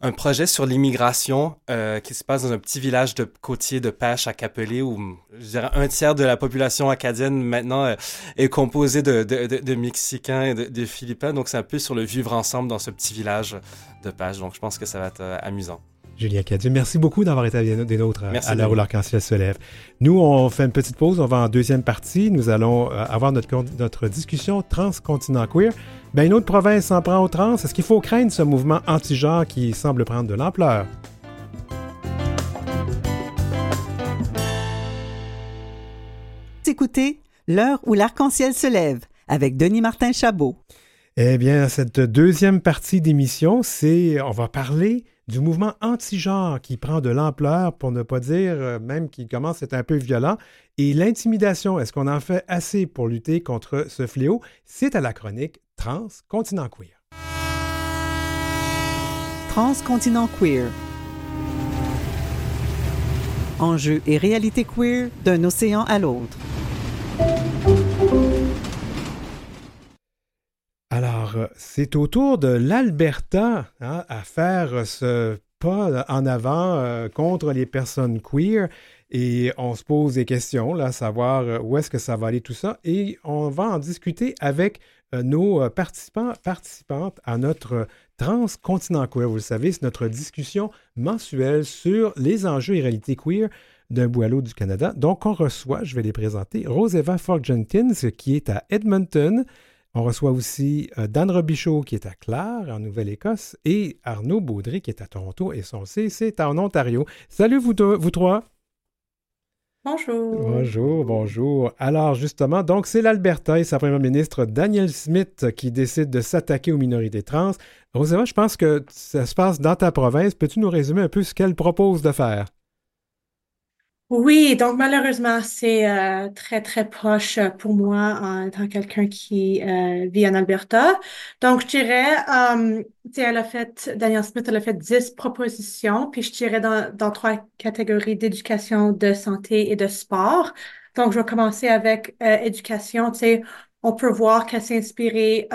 [SPEAKER 6] un projet sur l'immigration qui se passe dans un petit village de côtier de pêche à Capelé où je dirais un tiers de la population acadienne maintenant est composée de, de, Mexicains et de Philippins. Donc c'est un peu sur le vivre ensemble dans ce petit village de pêche. Donc je pense que ça va être amusant.
[SPEAKER 1] Julien Cadieux. Merci beaucoup d'avoir été des nôtres Merci à l'heure où l'arc-en-ciel se lève. Nous, on fait une petite pause. On va en deuxième partie. Nous allons avoir notre, notre discussion transcontinent queer. Ben, une autre province s'en prend aux trans. Est-ce qu'il faut craindre ce mouvement anti-genre qui semble prendre de l'ampleur?
[SPEAKER 2] Écoutez L'heure où l'arc-en-ciel se lève avec Denis Martin Chabot.
[SPEAKER 1] Eh bien, cette deuxième partie d'émission, c'est on va parler du mouvement anti-genre qui prend de l'ampleur, pour ne pas dire euh, même qui commence à être un peu violent. Et l'intimidation, est-ce qu'on en fait assez pour lutter contre ce fléau? C'est à la chronique Transcontinent Queer.
[SPEAKER 2] Transcontinent Queer. Enjeux et réalité queer d'un océan à l'autre.
[SPEAKER 1] Alors, c'est au tour de l'Alberta hein, à faire ce pas en avant euh, contre les personnes queer. Et on se pose des questions, là, savoir euh, où est-ce que ça va aller tout ça. Et on va en discuter avec euh, nos participants, participantes à notre Transcontinent Queer. Vous le savez, c'est notre discussion mensuelle sur les enjeux et réalités queer d'un bout à du Canada. Donc, on reçoit, je vais les présenter, Roseva Ford-Jenkins, qui est à Edmonton, on reçoit aussi euh, Dan Robichaud qui est à Clare, en Nouvelle-Écosse, et Arnaud Baudry qui est à Toronto, et son C, c'est en Ontario. Salut vous, deux, vous trois!
[SPEAKER 7] Bonjour.
[SPEAKER 1] Bonjour, bonjour. Alors justement, donc c'est l'Alberta et sa première ministre Danielle Smith qui décide de s'attaquer aux minorités trans. Roséva, je pense que ça se passe dans ta province. Peux-tu nous résumer un peu ce qu'elle propose de faire?
[SPEAKER 7] Oui, donc malheureusement, c'est euh, très, très proche pour moi en étant quelqu'un qui euh, vit en Alberta. Donc, je dirais, euh, elle a fait, Danielle Smith, elle a fait 10 propositions, puis je dirais dans, dans trois catégories d'éducation, de santé et de sport. Donc, je vais commencer avec euh, éducation. Tu sais, on peut voir qu'elle s'est inspirée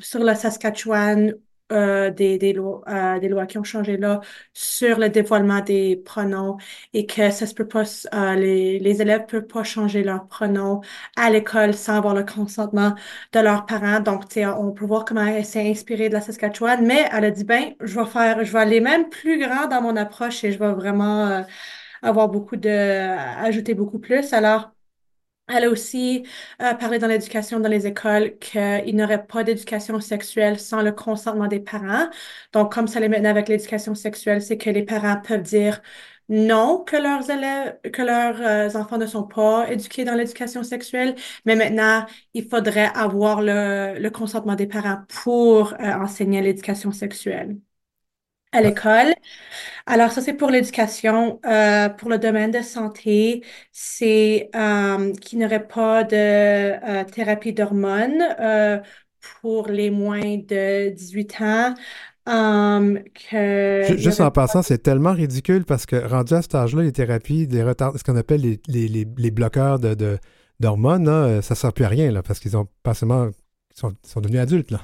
[SPEAKER 7] sur le Saskatchewan euh, des, des, lois, euh, des lois qui ont changé là sur le dévoilement des pronoms et que ça se peut pas, euh, les, les élèves peuvent pas changer leurs pronoms à l'école sans avoir le consentement de leurs parents. Donc, tu on peut voir comment elle s'est inspirée de la Saskatchewan, mais elle a dit, ben, je vais faire, je vais aller même plus grand dans mon approche et je vais vraiment euh, avoir beaucoup de, ajouter beaucoup plus. Alors, elle a aussi euh, parlé dans l'éducation dans les écoles qu'il n'y aurait pas d'éducation sexuelle sans le consentement des parents. Donc, comme ça l'est maintenant avec l'éducation sexuelle, c'est que les parents peuvent dire non que leurs élèves, que leurs euh, enfants ne sont pas éduqués dans l'éducation sexuelle, mais maintenant, il faudrait avoir le, le consentement des parents pour euh, enseigner l'éducation sexuelle à l'école. Alors, ça, c'est pour l'éducation. Euh, pour le domaine de santé, c'est euh, qu'il n'y aurait pas de euh, thérapie d'hormones pour les moins de 18 ans. Um, que y
[SPEAKER 1] Juste en passant, c'est tellement ridicule parce que rendu à cet âge-là, les thérapies, des retards, ce qu'on appelle les, les, les, les bloqueurs de, de- d'hormones, là, ça ne sert plus à rien là, parce qu'ils ont pas seulement ils sont, ils sont devenus adultes. Là.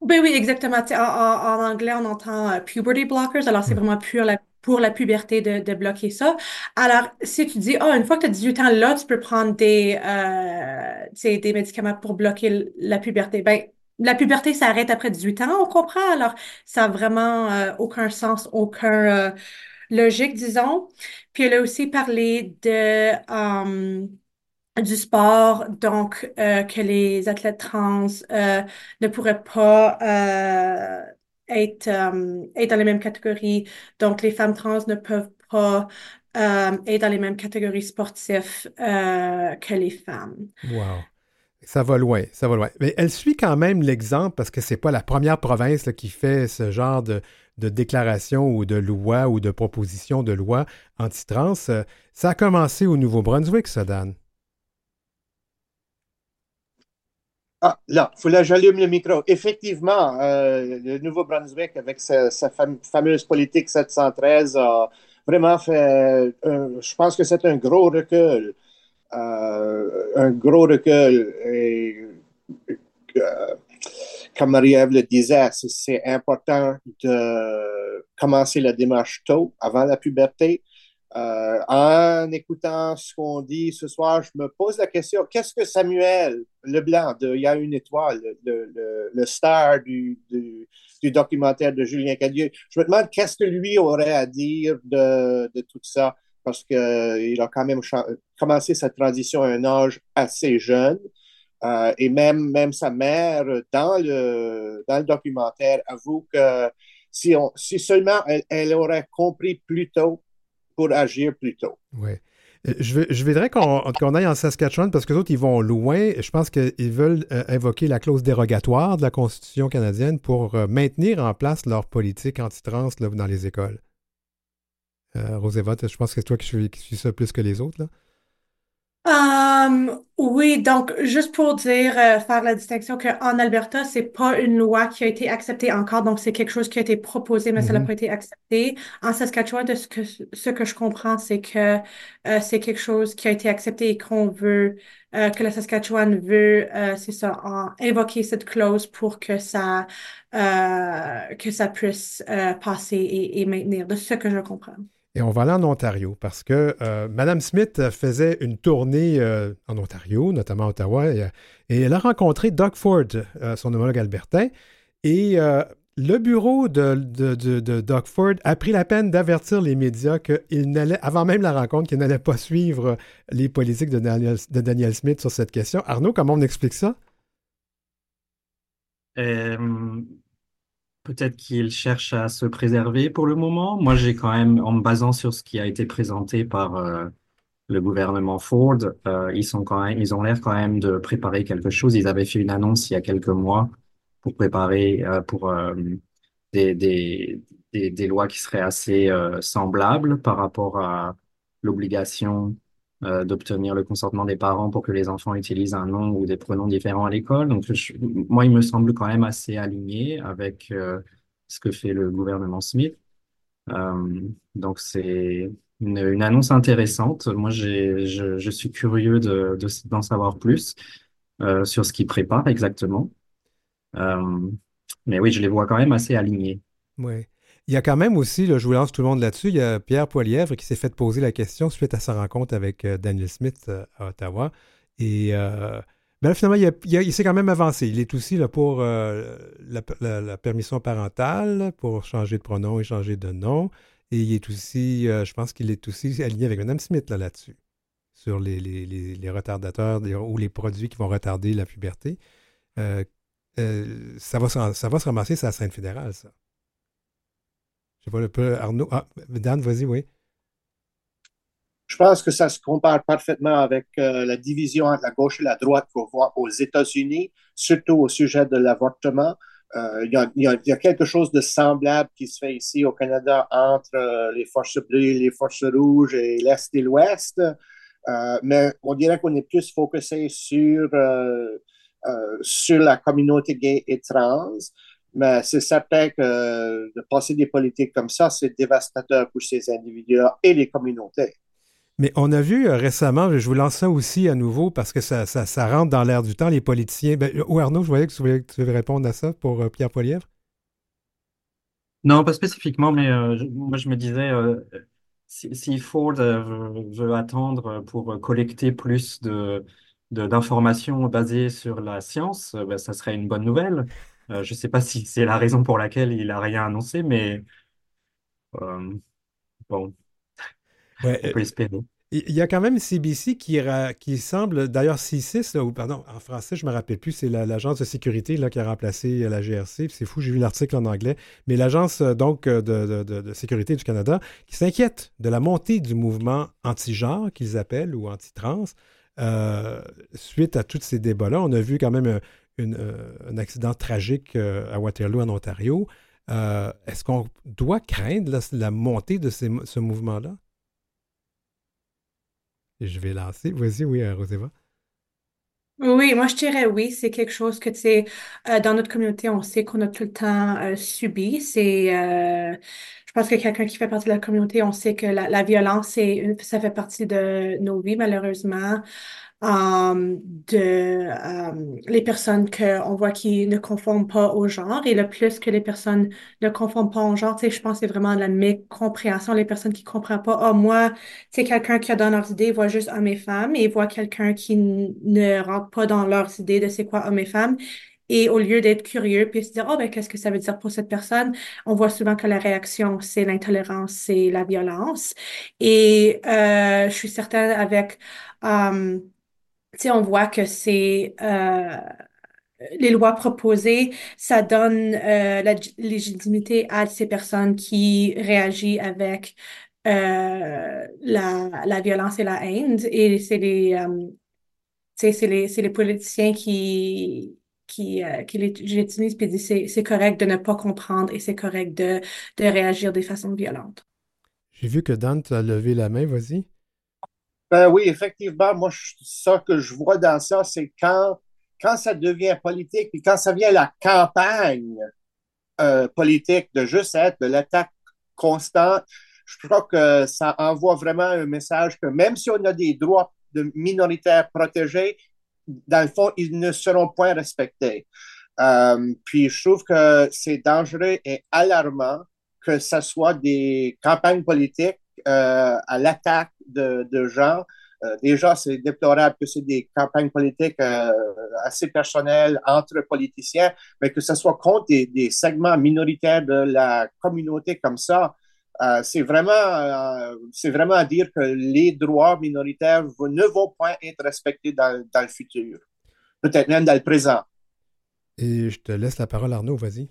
[SPEAKER 7] Ben oui, exactement. Tu sais, En, en- en anglais, on entend euh, puberty blockers. Alors, c'est
[SPEAKER 1] Mm.
[SPEAKER 7] vraiment pour la, pour la puberté de, de bloquer ça. Alors, si tu dis, oh, une fois que tu as 18 ans, là, tu peux prendre des, euh, tu sais, des médicaments pour bloquer l- la puberté. Ben, la puberté s'arrête après 18 ans, on comprend. Alors, ça n'a vraiment euh, aucun sens, aucun euh, logique, disons. Puis, elle a aussi parlé de... du sport, donc euh, que les athlètes trans euh, ne pourraient pas euh, être, dans les mêmes catégories. Donc, les femmes trans ne peuvent pas être dans les mêmes catégories sportives que les femmes.
[SPEAKER 1] Wow. Ça va loin, ça va loin. Mais elle suit quand même l'exemple parce que c'est pas la première province qui fait ce genre de, de déclaration ou de loi ou de proposition de loi anti-trans. Ça a commencé au Nouveau-Brunswick, ça, Dan.
[SPEAKER 8] Ah, là, il faut que j'allume le micro. Effectivement, euh, le Nouveau-Brunswick, avec sa, sa fam- fameuse politique 713, a vraiment fait, un- je pense que c'est un gros recul. Euh, un gros recul. Et, euh, comme Marie-Ève le disait, c'est important de commencer la démarche tôt, avant la puberté. Euh, en écoutant ce qu'on dit ce soir, je me pose la question, qu'est-ce que Samuel Leblanc de Il y a une étoile, le, star du, documentaire de Julien Cadieux, je me demande qu'est-ce que lui aurait à dire de, tout ça, parce qu'il a quand même commencé sa transition à un âge assez jeune. Euh, et même, même sa mère, dans le, dans le documentaire, avoue que si, on, si seulement elle aurait compris plus tôt pour agir plus tôt.
[SPEAKER 1] Oui. Euh, Je, je voudrais qu'on qu'on aille en Saskatchewan parce que les autres, ils vont loin. Je pense qu'ils veulent euh, invoquer la clause dérogatoire de la Constitution canadienne pour euh, maintenir en place leur politique anti-trans dans les écoles. Euh, je pense que c'est toi qui suis, qui suis ça plus que les autres. Là.
[SPEAKER 7] Euh, oui, donc juste pour dire, euh, faire la distinction qu'en Alberta, c'est pas une loi qui a été acceptée encore, donc c'est quelque chose qui a été proposé, mais ça n'a
[SPEAKER 1] Mhm.
[SPEAKER 7] pas été accepté. En Saskatchewan, de ce que, ce que je comprends, c'est que euh, c'est quelque chose qui a été accepté et qu'on veut, euh, que la Saskatchewan veut, c'est ça, en- invoquer cette clause pour que ça, que ça puisse passer et, et maintenir, de ce que je comprends.
[SPEAKER 1] Et on va aller en Ontario parce que euh, Mme Smith faisait une tournée euh, en Ontario, notamment à Ottawa, et, et elle a rencontré Doug Ford, euh, son homologue albertain. Et euh, le bureau de Doug Ford a pris la peine d'avertir les médias qu'il n'allait, avant même la rencontre, qu'il n'allait pas suivre les politiques de Daniel, de Daniel Smith sur cette question. Arnaud, comment on explique ça?
[SPEAKER 9] Peut-être qu'il cherche à se préserver pour le moment. Moi, j'ai quand même, en me basant sur ce qui a été présenté par euh, le gouvernement Ford, euh, ils sont quand même, ils ont l'air quand même de préparer quelque chose. Ils avaient fait une annonce il y a quelques mois pour préparer euh, pour des, des, des, lois qui seraient assez semblables par rapport à l'obligation euh, d'obtenir le consentement des parents pour que les enfants utilisent un nom ou des pronoms différents à l'école. Donc, moi, il me semble quand même assez aligné avec euh, ce que fait le gouvernement Smith. Euh, donc, c'est une, annonce intéressante. Moi, je, suis curieux de, de- d'en savoir plus sur ce qu'il prépare exactement. Mais oui, je les vois quand même assez alignés.
[SPEAKER 1] Oui. Il y a quand même aussi, je vous lance tout le monde là-dessus, il y a Pierre Poilièvre qui s'est fait poser la question suite à sa rencontre avec Daniel Smith à Ottawa. Et ben finalement, il, s'est quand même avancé. Il est aussi là pour la, permission parentale, pour changer de pronom et changer de nom. Et il est aussi, je pense qu'il est aussi aligné avec Mme Smith là-dessus sur les, retardateurs ou les produits qui vont retarder la puberté. Euh, euh, ça, va se, ça va se ramasser sur la scène fédérale, ça. Ah.
[SPEAKER 8] Je pense que ça se compare parfaitement avec euh, la division entre la gauche et la droite qu'on voit aux États-Unis, surtout au sujet de l'avortement. Il y, a quelque chose de semblable qui se fait ici au Canada entre les forces bleues, les forces rouges et l'Est et l'Ouest. Euh, mais on dirait qu'on est plus focusé sur, euh, euh, sur la communauté gay et trans. Mais c'est certain que de passer des politiques comme ça, c'est dévastateur pour ces individus et les communautés.
[SPEAKER 1] Mais on a vu récemment, je vous lance ça aussi à nouveau parce que ça, ça, rentre dans l'air du temps, les politiciens. Ben, ou Arnaud, je voyais que tu voulais, tu répondre à ça pour Pierre Poilievre.
[SPEAKER 9] Non, pas spécifiquement, mais moi je me disais, si, Ford euh, veut, attendre pour collecter plus de, d'informations basées sur la science, euh, ben, ça serait une bonne nouvelle. Euh, je ne sais pas si c'est la raison pour laquelle il n'a rien annoncé, mais bon, on peut espérer.
[SPEAKER 1] Il y a quand même CBC qui, qui semble, d'ailleurs C6, ou pardon, en français, je ne me rappelle plus, c'est l'agence de sécurité là, qui a remplacé euh, la GRC. C'est fou, j'ai vu l'article en anglais. Mais l'agence euh, donc euh, de, sécurité du Canada qui s'inquiète de la montée du mouvement anti-genre qu'ils appellent ou anti-trans. suite à tous ces débats-là, on a vu quand même un accident tragique à Waterloo en Ontario. Est-ce qu'on doit craindre la, montée de ce mouvement-là? Je vais lancer. Vas-y, oui, euh, Roséva.
[SPEAKER 7] Oui, moi je dirais oui, c'est quelque chose que tu sais, euh, dans notre communauté, on sait qu'on a tout le temps euh, subi. C'est, je pense que quelqu'un qui fait partie de la communauté, on sait que la, violence, ça fait partie de nos vies, malheureusement. Um, de um, les personnes qu'on voit qui ne conforment pas au genre et le plus que les personnes ne conforment pas au genre, tu sais, je pense que c'est vraiment de la mécompréhension, les personnes qui comprennent pas, ah, moi, c'est quelqu'un qui a dans leurs idées voit juste hommes et femmes et voit quelqu'un qui ne rentre pas dans leurs idées de c'est quoi hommes et femmes. Et au lieu d'être curieux puis se dire, oh, ben, qu'est-ce que ça veut dire pour cette personne? On voit souvent que la réaction, c'est l'intolérance, c'est la violence. Et euh, je suis certaine avec, um, on voit que c'est euh, les lois proposées, ça donne euh, la légitimité à ces personnes qui réagissent avec euh, la, la, violence et la haine. Et c'est les, c'est les, les, politiciens qui, qui, qui les légitimisent et disent c'est correct de ne pas comprendre et c'est correct de, de réagir de façon violente.
[SPEAKER 1] J'ai vu que Dante a levé la main, vas-y.
[SPEAKER 8] Ben oui, effectivement, moi, ça que je vois dans ça, c'est quand, quand ça devient politique, et quand ça vient la campagne euh, politique de juste être de l'attaque constante, je crois que ça envoie vraiment un message que même si on a des droits de minoritaires protégés, dans le fond, ils ne seront point respectés. Euh, puis je trouve que c'est dangereux et alarmant que ce soit des campagnes politiques à l'attaque de, gens. Euh, déjà, c'est déplorable que c'est des campagnes politiques euh, assez personnelles entre politiciens, mais que ce soit contre des, segments minoritaires de la communauté comme ça, c'est vraiment, c'est vraiment à dire que les droits minoritaires ne vont pas être respectés dans le futur, peut-être même dans le présent.
[SPEAKER 1] Et je te laisse la parole, Arnaud, vas-y.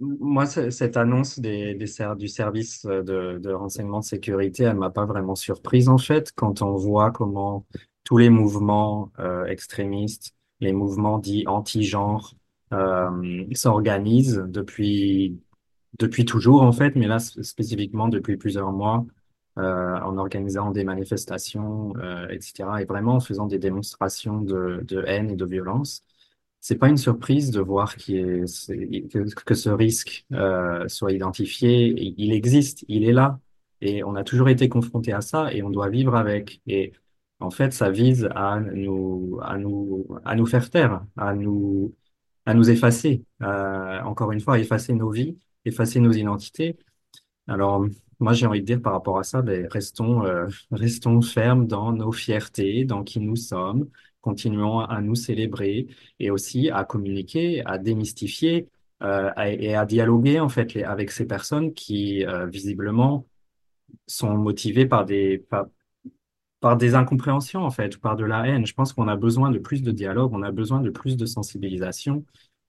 [SPEAKER 9] Moi, cette annonce du service de, de, renseignement de sécurité, elle m'a pas vraiment surprise en fait, quand on voit comment tous les mouvements euh, extrémistes, les mouvements dits anti-genre euh, s'organisent depuis, depuis toujours en fait, mais là spécifiquement depuis plusieurs mois, euh, en organisant des manifestations, etc. Et vraiment en faisant des démonstrations de, de haine et de violence c'est pas une surprise de voir que, ce risque euh, soit identifié. Il existe, il est là, et on a toujours été confronté à ça, et on doit vivre avec. Et en fait, ça vise à nous, à nous, à nous faire taire, à nous, à nous effacer, euh, encore une fois, effacer nos vies, effacer nos identités. Alors, moi, j'ai envie de dire par rapport à ça, ben, restons, euh, restons fermes dans nos fiertés, dans qui nous sommes, continuons à nous célébrer et aussi à communiquer, à démystifier euh, et à dialoguer en fait avec ces personnes qui euh, visiblement sont motivées par des par, des incompréhensions en fait, par de la haine. Je pense qu'on a besoin de plus de dialogue, on a besoin de plus de sensibilisation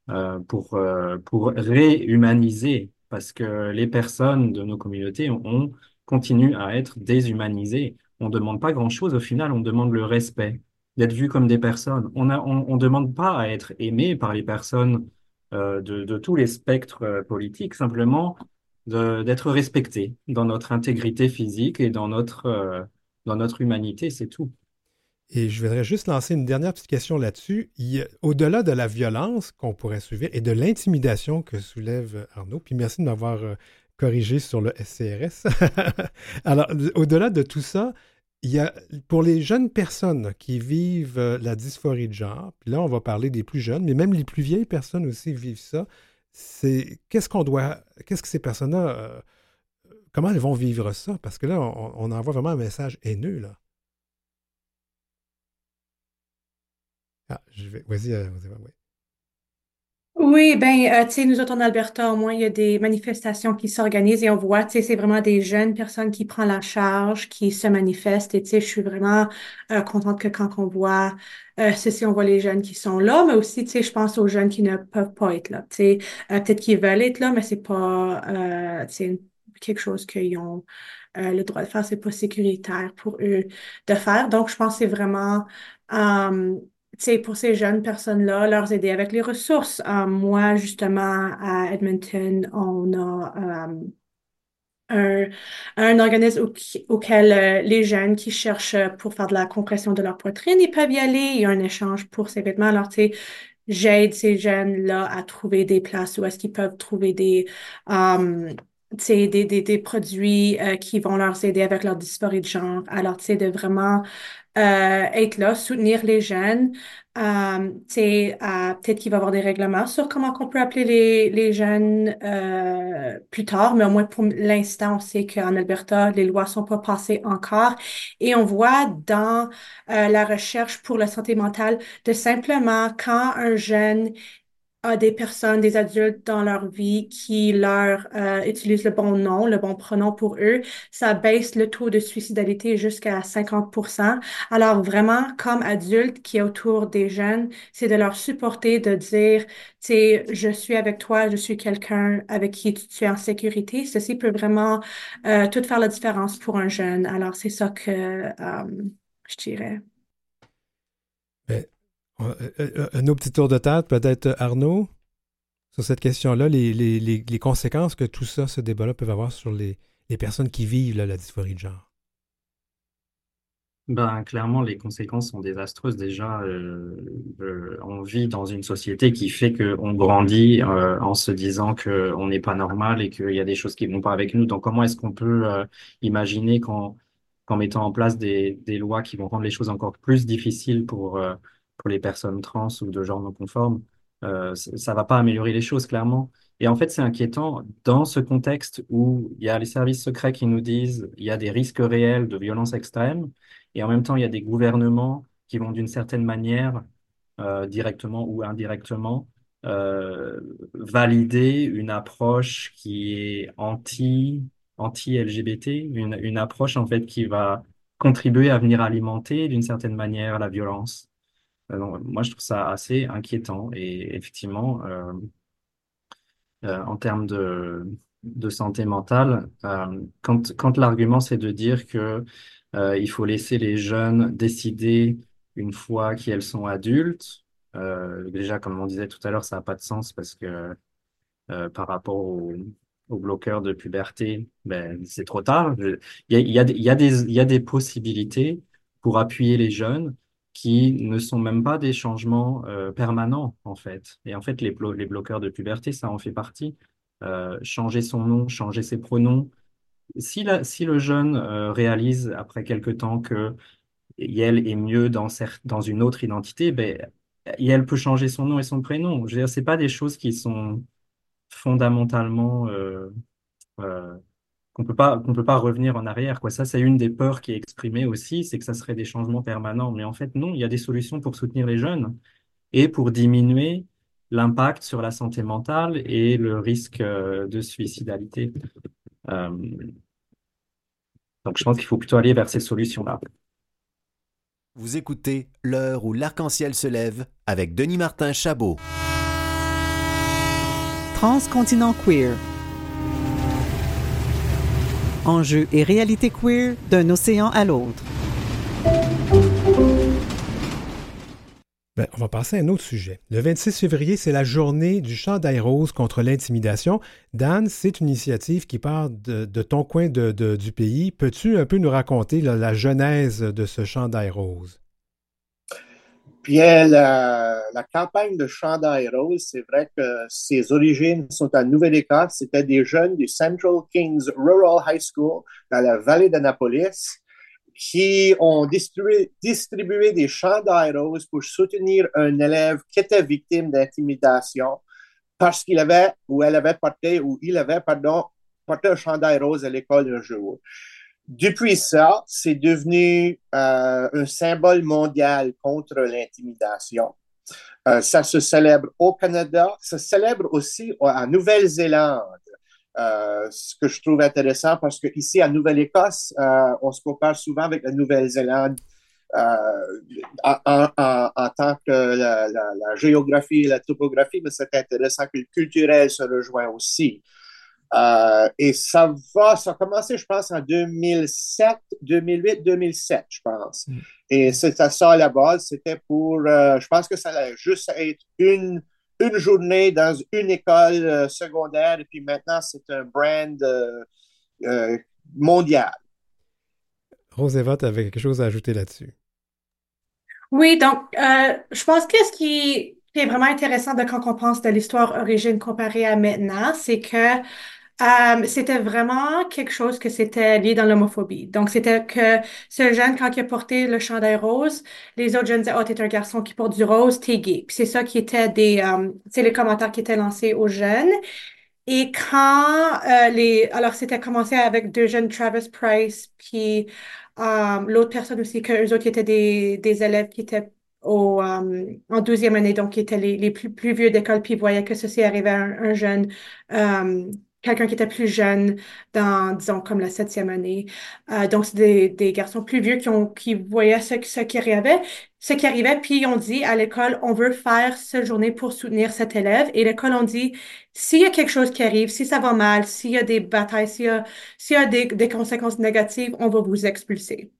[SPEAKER 9] euh, pour pour réhumaniser, parce que les personnes de nos communautés ont continuent à être déshumanisées. On demande pas grand-chose au final, on demande le respect, d'être vu comme des personnes. On on demande pas à être aimé par les personnes euh, de, tous les spectres euh, politiques, simplement d'être respecté dans notre intégrité physique et dans notre euh, dans notre humanité, c'est tout.
[SPEAKER 1] Et je voudrais juste lancer une dernière petite question là-dessus. Au-delà de la violence qu'on pourrait suivre et de l'intimidation que soulève Arnaud, puis merci de m'avoir corrigé sur le SCRS. Alors, au-delà de tout ça, il y a pour les jeunes personnes qui vivent euh, la dysphorie de genre, puis là, on va parler des plus jeunes, mais même les plus vieilles personnes aussi vivent ça. C'est qu'est-ce qu'on doit, qu'est-ce que ces personnes-là, euh, comment elles vont vivre ça? Parce que là, on, envoie vraiment un message haineux, là. Ah, je vais. Vas-y, euh, vas-y, ouais.
[SPEAKER 7] Oui, ben, euh, tu sais, nous autres en Alberta, au moins, il y a des manifestations qui s'organisent et on voit, tu sais, c'est vraiment des jeunes personnes qui prennent la charge, qui se manifestent. Et tu sais, je suis vraiment euh, contente que quand on voit euh, ceci, on voit les jeunes qui sont là, mais aussi, tu sais, je pense aux jeunes qui ne peuvent pas être là. Tu sais, Euh, peut-être qu'ils veulent être là, mais c'est pas, euh, tu sais, quelque chose qu'ils ont euh, le droit de faire. C'est pas sécuritaire pour eux de faire. Donc, je pense que c'est vraiment euh, pour ces jeunes personnes-là, leur aider avec les ressources. Euh, moi, justement, à Edmonton, on a euh, un, un organisme au- auquel euh, les jeunes qui cherchent pour faire de la compression de leur poitrine, ils peuvent y aller. Il y a un échange pour ces vêtements. Alors, tu sais, j'aide ces jeunes-là à trouver des places où est-ce qu'ils peuvent trouver des, des, des, des produits qui vont leur aider avec leur dysphorie de genre. Alors, tu sais, de vraiment être là, soutenir les jeunes. Euh, euh, peut-être qu'il va y avoir des règlements sur comment on peut appeler les, les jeunes euh, plus tard, mais au moins pour l'instant, on sait qu'en Alberta, les lois sont pas passées encore. Et on voit dans euh, la recherche pour la santé mentale de simplement quand un jeune à des personnes, des adultes dans leur vie qui leur euh, utilisent le bon nom, le bon pronom pour eux, ça baisse le taux de suicidalité jusqu'à 50%. Alors vraiment, comme adulte qui est autour des jeunes, c'est de leur supporter, de dire, tu sais, je suis avec toi, je suis quelqu'un avec qui tu, es en sécurité. Ceci peut vraiment euh, tout faire la différence pour un jeune. Alors c'est ça que euh, je dirais.
[SPEAKER 1] Un autre petit tour de tête, peut-être Arnaud, sur cette question-là, les, conséquences que tout ça, ce débat-là, peuvent avoir sur les, personnes qui vivent la dysphorie de genre?
[SPEAKER 9] Ben, clairement, les conséquences sont désastreuses. Déjà, euh, euh, on vit dans une société qui fait qu'on grandit euh, en se disant qu'on n'est pas normal et qu'il y a des choses qui vont pas avec nous. Donc, comment est-ce qu'on peut euh, imaginer qu'en mettant en place des, lois qui vont rendre les choses encore plus difficiles pour, euh, pour les personnes trans ou de genre non conforme, euh, ça va pas améliorer les choses, clairement. Et en fait, c'est inquiétant dans ce contexte où il y a les services secrets qui nous disent il y a des risques réels de violence extrême. Et en même temps, il y a des gouvernements qui vont d'une certaine manière, euh, directement ou indirectement, euh, valider une approche qui est anti, anti-LGBT, une, une approche en fait qui va contribuer à venir alimenter d'une certaine manière la violence. Moi, je trouve ça assez inquiétant et effectivement, euh, euh, en termes de, de santé mentale, euh, quand, quand l'argument c'est de dire que euh, il faut laisser les jeunes décider une fois qu'elles sont adultes, euh, déjà comme on disait tout à l'heure, ça n'a pas de sens parce que euh, par rapport au, au bloqueur de puberté, ben, c'est trop tard. Il y a, il y a des, il y a des possibilités pour appuyer les jeunes qui ne sont même pas des changements euh, permanents, en fait. Et en fait, les, blo- les bloqueurs de puberté, ça en fait partie. Euh, changer son nom, changer ses pronoms. Si, la, si le jeune euh, réalise après quelque temps que elle est mieux dans, dans une autre identité, ben, elle peut changer son nom et son prénom. Je veux dire, c'est pas des choses qui sont fondamentalement qu'on peut pas qu'on peut pas revenir en arrière. Quoi. Ça, c'est une des peurs qui est exprimée aussi, c'est que ça serait des changements permanents. Mais en fait, non, il y a des solutions pour soutenir les jeunes et pour diminuer l'impact sur la santé mentale et le risque euh, de suicidalité. Euh, donc, je pense qu'il faut plutôt aller vers ces solutions-là.
[SPEAKER 5] Vous écoutez L'heure où l'arc-en-ciel se lève avec Denis Martin Chabot.
[SPEAKER 2] Transcontinent queer. Enjeux et réalité queer d'un océan à l'autre.
[SPEAKER 1] Ben, on va passer à un autre sujet. Le 26 février, c'est la journée du chandail rose contre l'intimidation. Dan, c'est une initiative qui part de, ton coin du pays. Peux-tu un peu nous raconter la genèse de ce chandail rose?
[SPEAKER 8] Bien, la, campagne de chandail rose, c'est vrai que ses origines sont à Nouvelle-Écosse. C'était des jeunes du Central Kings Rural High School dans la vallée d'Annapolis qui ont distribué, distribué des chandails roses pour soutenir un élève qui était victime d'intimidation parce qu'il avait ou elle avait porté ou il avait, pardon, porté un chandail rose à l'école un jour. Depuis ça, c'est devenu euh, un symbole mondial contre l'intimidation. Euh, ça se célèbre au Canada, ça se célèbre aussi en Nouvelle-Zélande. Euh, ce que je trouve intéressant parce qu'ici, à Nouvelle-Écosse, on se compare souvent avec la Nouvelle-Zélande en, tant que la, géographie la topographie, mais c'est intéressant que le culturel se rejoint aussi. Et ça va, ça a commencé, je pense, en 2007, 2008, 2007, je pense. Mm. Et c'était ça à la base, c'était pour, je pense que ça allait juste être une une journée dans une école euh, secondaire et puis maintenant c'est un brand euh, euh, mondial.
[SPEAKER 1] Roseva, tu avais quelque chose à ajouter là-dessus?
[SPEAKER 7] Oui, donc je pense que ce qui est vraiment intéressant de quand on pense de l'histoire origine comparée à maintenant, c'est que euh, c'était vraiment quelque chose que c'était lié dans l'homophobie. Donc, c'était que ce jeune, quand il a porté le chandail rose, les autres jeunes disaient, oh, t'es un garçon qui porte du rose, t'es gay. Puis c'est ça qui était des, euh, c'est les commentaires qui étaient lancés aux jeunes. Et quand euh, les, alors c'était commencé avec deux jeunes, Travis Price, puis euh, l'autre personne aussi, que eux autres qui étaient des, des élèves qui étaient au, euh, en douzième année, donc qui étaient les, les plus, plus vieux d'école, puis voyaient que ceci arrivait à un, un jeune euh, quelqu'un qui était plus jeune dans, disons, comme la septième année. Euh, donc, c'est des, des, garçons plus vieux qui, ont, qui voyaient ce, ce qui arrivait, ce qui arrivait, puis ils ont dit à l'école, on veut faire cette journée pour soutenir cet élève. Et l'école ont dit, s'il y a quelque chose qui arrive, si ça va mal, s'il y a des batailles, s'il y a, s'il y a des, des conséquences négatives, on va vous expulser.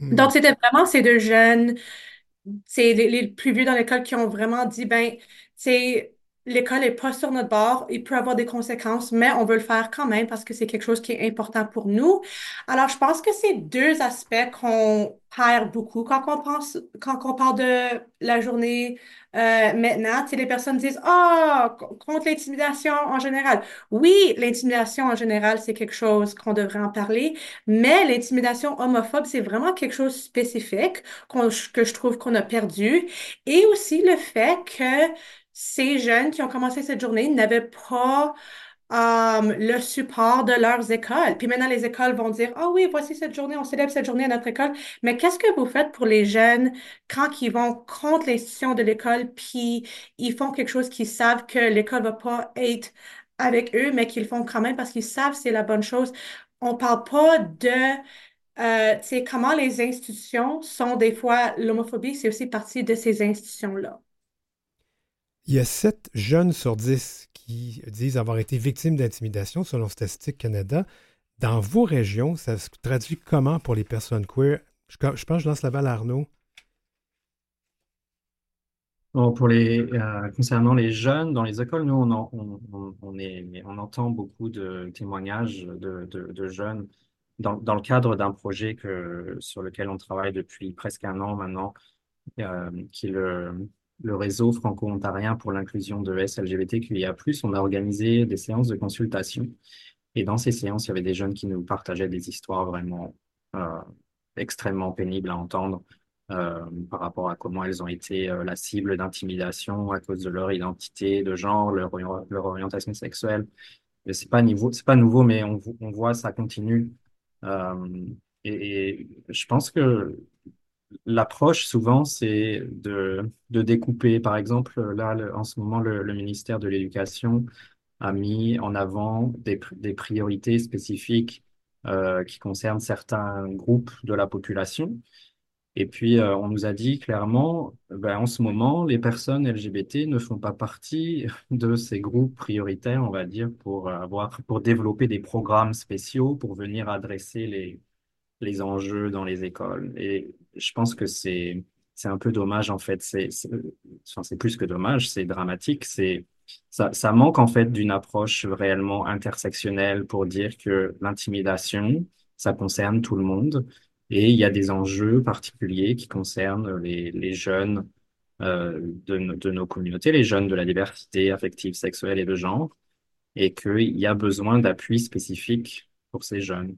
[SPEAKER 7] Hmm. Donc, c'était vraiment ces deux jeunes, c'est les, les, plus vieux dans l'école qui ont vraiment dit, ben, c'est l'école n'est pas sur notre bord, il peut avoir des conséquences, mais on veut le faire quand même parce que c'est quelque chose qui est important pour nous. Alors, je pense que c'est deux aspects qu'on perd beaucoup quand on pense, quand on parle de la journée euh, maintenant. Tu sais, les personnes disent, ah, oh, contre l'intimidation en général. Oui, l'intimidation en général, c'est quelque chose qu'on devrait en parler, mais l'intimidation homophobe, c'est vraiment quelque chose spécifique que je trouve qu'on a perdu. Et aussi le fait que ces jeunes qui ont commencé cette journée n'avaient pas le support de leurs écoles. Puis maintenant, les écoles vont dire, ah oh oui, voici cette journée, on célèbre cette journée à notre école. Mais qu'est-ce que vous faites pour les jeunes quand ils vont contre l'institution de l'école, puis ils font quelque chose qu'ils savent que l'école va pas être avec eux, mais qu'ils font quand même parce qu'ils savent c'est la bonne chose? On parle pas de euh, comment les institutions sont des fois, l'homophobie, c'est aussi partie de ces institutions-là.
[SPEAKER 1] Il y a 7 jeunes sur 10 qui disent avoir été victimes d'intimidation selon Statistique Canada. Dans vos régions, ça se traduit comment pour les personnes queer? Je, pense que je lance la balle à Arnaud.
[SPEAKER 9] pour les, euh, concernant les jeunes dans les écoles, nous, on, entend beaucoup de témoignages de, jeunes dans, le cadre d'un projet sur lequel on travaille depuis presque un an maintenant, euh, qui le, le réseau franco-ontarien pour l'inclusion de SLGBTQIA+, on a organisé des séances de consultation. Et dans ces séances, il y avait des jeunes qui nous partageaient des histoires vraiment euh, extrêmement pénibles à entendre. par rapport à comment elles ont été la cible d'intimidation à cause de leur identité de genre, leur, orientation sexuelle. C'est pas pas nouveau, mais on, on voit ça continue. Et, je pense que l'approche, souvent, c'est de, découper. Par exemple, là, en ce moment, le, ministère de l'Éducation a mis en avant des, des priorités spécifiques euh, qui concernent certains groupes de la population. Et puis, euh, on nous a dit clairement, ben, en ce moment, les personnes LGBT ne font pas partie de ces groupes prioritaires, on va dire, pour avoir, pour développer des programmes spéciaux, pour venir adresser les, les enjeux dans les écoles. Et je pense que c'est c'est un peu dommage en fait. C'est enfin, c'est plus que dommage, c'est dramatique. C'est ça, ça manque en fait d'une approche réellement intersectionnelle pour dire que l'intimidation, ça concerne tout le monde et il y a des enjeux particuliers qui concernent les, les jeunes euh, de, de nos communautés, les jeunes de la diversité affective, sexuelle et de genre, et qu'il y a besoin d'appui spécifique pour ces jeunes.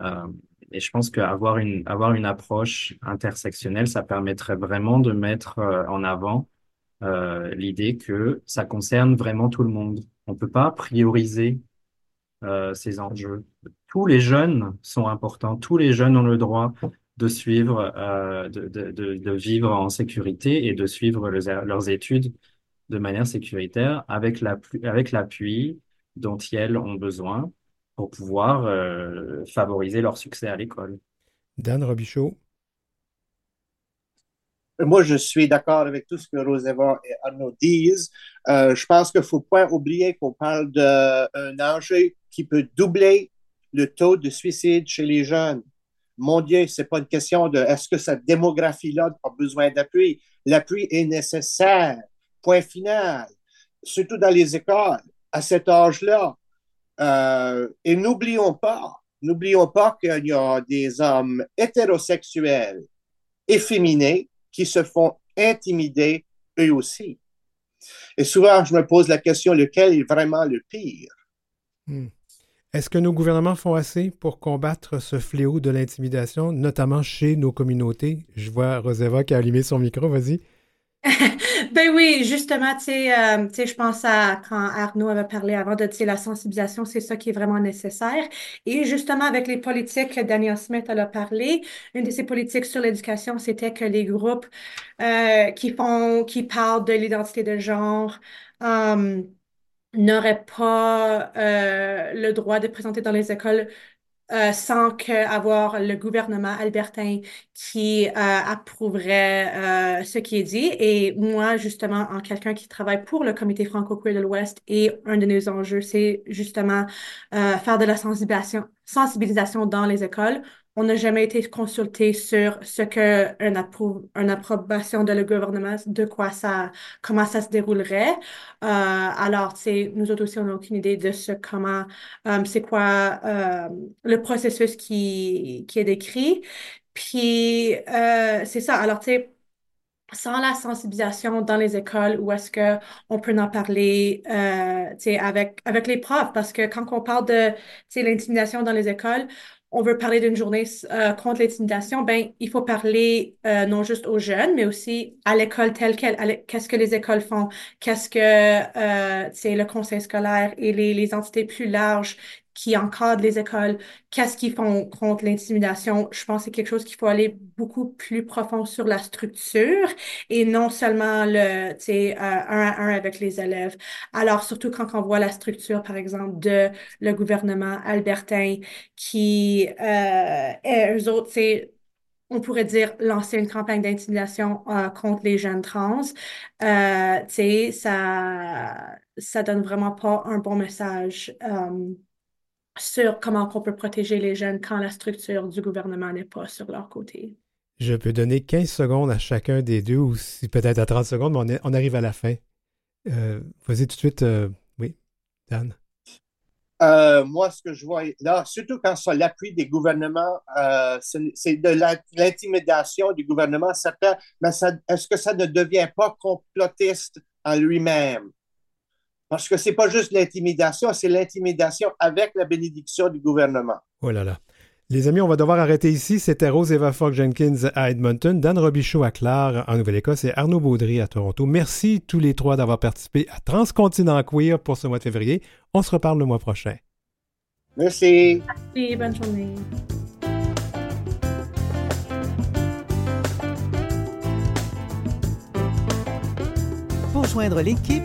[SPEAKER 9] Euh, et je pense qu'avoir une, avoir une approche intersectionnelle, ça permettrait vraiment de mettre euh, en avant euh, l'idée que ça concerne vraiment tout le monde. On ne peut pas prioriser euh, ces enjeux. Tous les jeunes sont importants. Tous les jeunes ont le droit de suivre, de, de, de, vivre en sécurité et de suivre leurs études de manière sécuritaire avec l'appui avec dont ils ont besoin pour pouvoir euh, favoriser leur succès à l'école.
[SPEAKER 1] Dan Robichaud.
[SPEAKER 8] Moi, je suis d'accord avec tout ce que Roseva et Arnaud disent. Euh, je pense qu'il ne faut pas oublier qu'on parle d'un enjeu qui peut doubler le taux de suicide chez les jeunes. Mon Dieu, ce n'est pas une question de est-ce que cette démographie-là a besoin d'appui. L'appui est nécessaire. Point final. Surtout dans les écoles. À cet âge-là, euh, et n'oublions pas, n'oublions pas qu'il y a des hommes hétérosexuels efféminés qui se font intimider eux aussi. Et souvent, je me pose la question, lequel est vraiment le pire?
[SPEAKER 1] Hmm. Est-ce que nos gouvernements font assez pour combattre ce fléau de l'intimidation, notamment chez nos communautés? Je vois Roseva qui a allumé son micro, vas-y.
[SPEAKER 7] Ben oui, justement, tu sais, euh, tu sais, je pense à quand Arnaud avait parlé avant de, la sensibilisation, c'est ça qui est vraiment nécessaire. Et justement, avec les politiques que Daniel Smith a parlé, une de ces politiques sur l'éducation, c'était que les groupes euh, qui font, qui parlent de l'identité de genre, euh, n'auraient pas le droit de présenter dans les écoles euh, sans qu'avoir le gouvernement albertain qui euh, approuverait euh, ce qui est dit. Et moi, justement, en quelqu'un qui travaille pour le comité franco-queer de l'Ouest, et un de nos enjeux, c'est justement faire de la sensibilisation dans les écoles on n'a jamais été consulté sur ce que une, approbation de le gouvernement, de quoi ça, comment ça se déroulerait. Euh, alors, c'est nous autres aussi, on n'a aucune idée de ce comment, euh, c'est quoi euh, le processus qui, qui est décrit. Puis, c'est ça. Alors, tu sais, sans la sensibilisation dans les écoles, où est-ce qu'on peut en parler euh, avec, avec les profs? Parce que quand on parle de l'intimidation dans les écoles, on veut parler d'une journée euh, contre l'intimidation, ben, il faut parler euh, non juste aux jeunes, mais aussi à l'école telle qu'elle. Qu'est-ce que les écoles font? Qu'est-ce que euh, le conseil scolaire et les entités plus larges qui encadrent les écoles, qu'est-ce qu'ils font contre l'intimidation. Je pense que c'est quelque chose qu'il faut aller beaucoup plus profond sur la structure et non seulement le, tu sais, euh, un à un avec les élèves. Alors, surtout quand on voit la structure, par exemple, de le gouvernement albertain qui, euh, eux autres, c'est on pourrait dire lancer une campagne d'intimidation euh, contre les jeunes trans, euh, ça, ça donne vraiment pas un bon message. Euh, sur comment on peut protéger les jeunes quand la structure du gouvernement n'est pas sur leur côté.
[SPEAKER 1] Je peux donner 15 secondes à chacun des deux, ou si peut-être à 30 secondes, mais on, arrive à la fin. Euh, vas-y tout de suite, euh, oui, Dan.
[SPEAKER 8] Euh, moi, ce que je vois là, surtout quand c'est l'appui des gouvernements, c'est de l'intimidation du gouvernement, mais est-ce que ça ne devient pas complotiste en lui-même? Parce que ce n'est pas juste l'intimidation, c'est l'intimidation avec la bénédiction du gouvernement.
[SPEAKER 1] Oh là là. Les amis, on va devoir arrêter ici. C'était Rose Eva Fogg Jenkins à Edmonton, Dan Robichaud à Clare en Nouvelle-Écosse et Arnaud Baudry à Toronto. Merci tous les trois d'avoir participé à Transcontinent Queer pour ce mois de février. On se reparle le mois prochain.
[SPEAKER 8] Merci.
[SPEAKER 7] Merci, bonne journée.
[SPEAKER 2] Pour joindre l'équipe,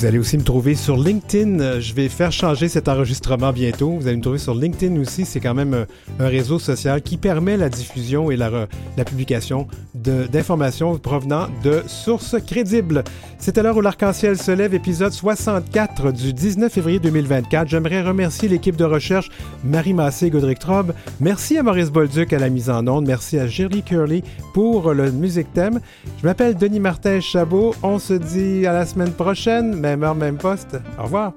[SPEAKER 1] Vous allez aussi me trouver sur LinkedIn. Je vais faire changer cet enregistrement bientôt. Vous allez me trouver sur LinkedIn aussi. C'est quand même un réseau social qui permet la diffusion et la, publication d'informations provenant de sources crédibles. C'était l'heure où l'arc-en-ciel se lève, épisode 64 du 19 février 2024. J'aimerais remercier l'équipe de recherche Marie Massé et Godric Trobe. Merci à Maurice Bolduc à la mise en onde. Merci à Jerry Curley pour le musique thème. Je m'appelle Denis Martin Chabot. On se dit à la semaine prochaine même heure, même poste. Au revoir.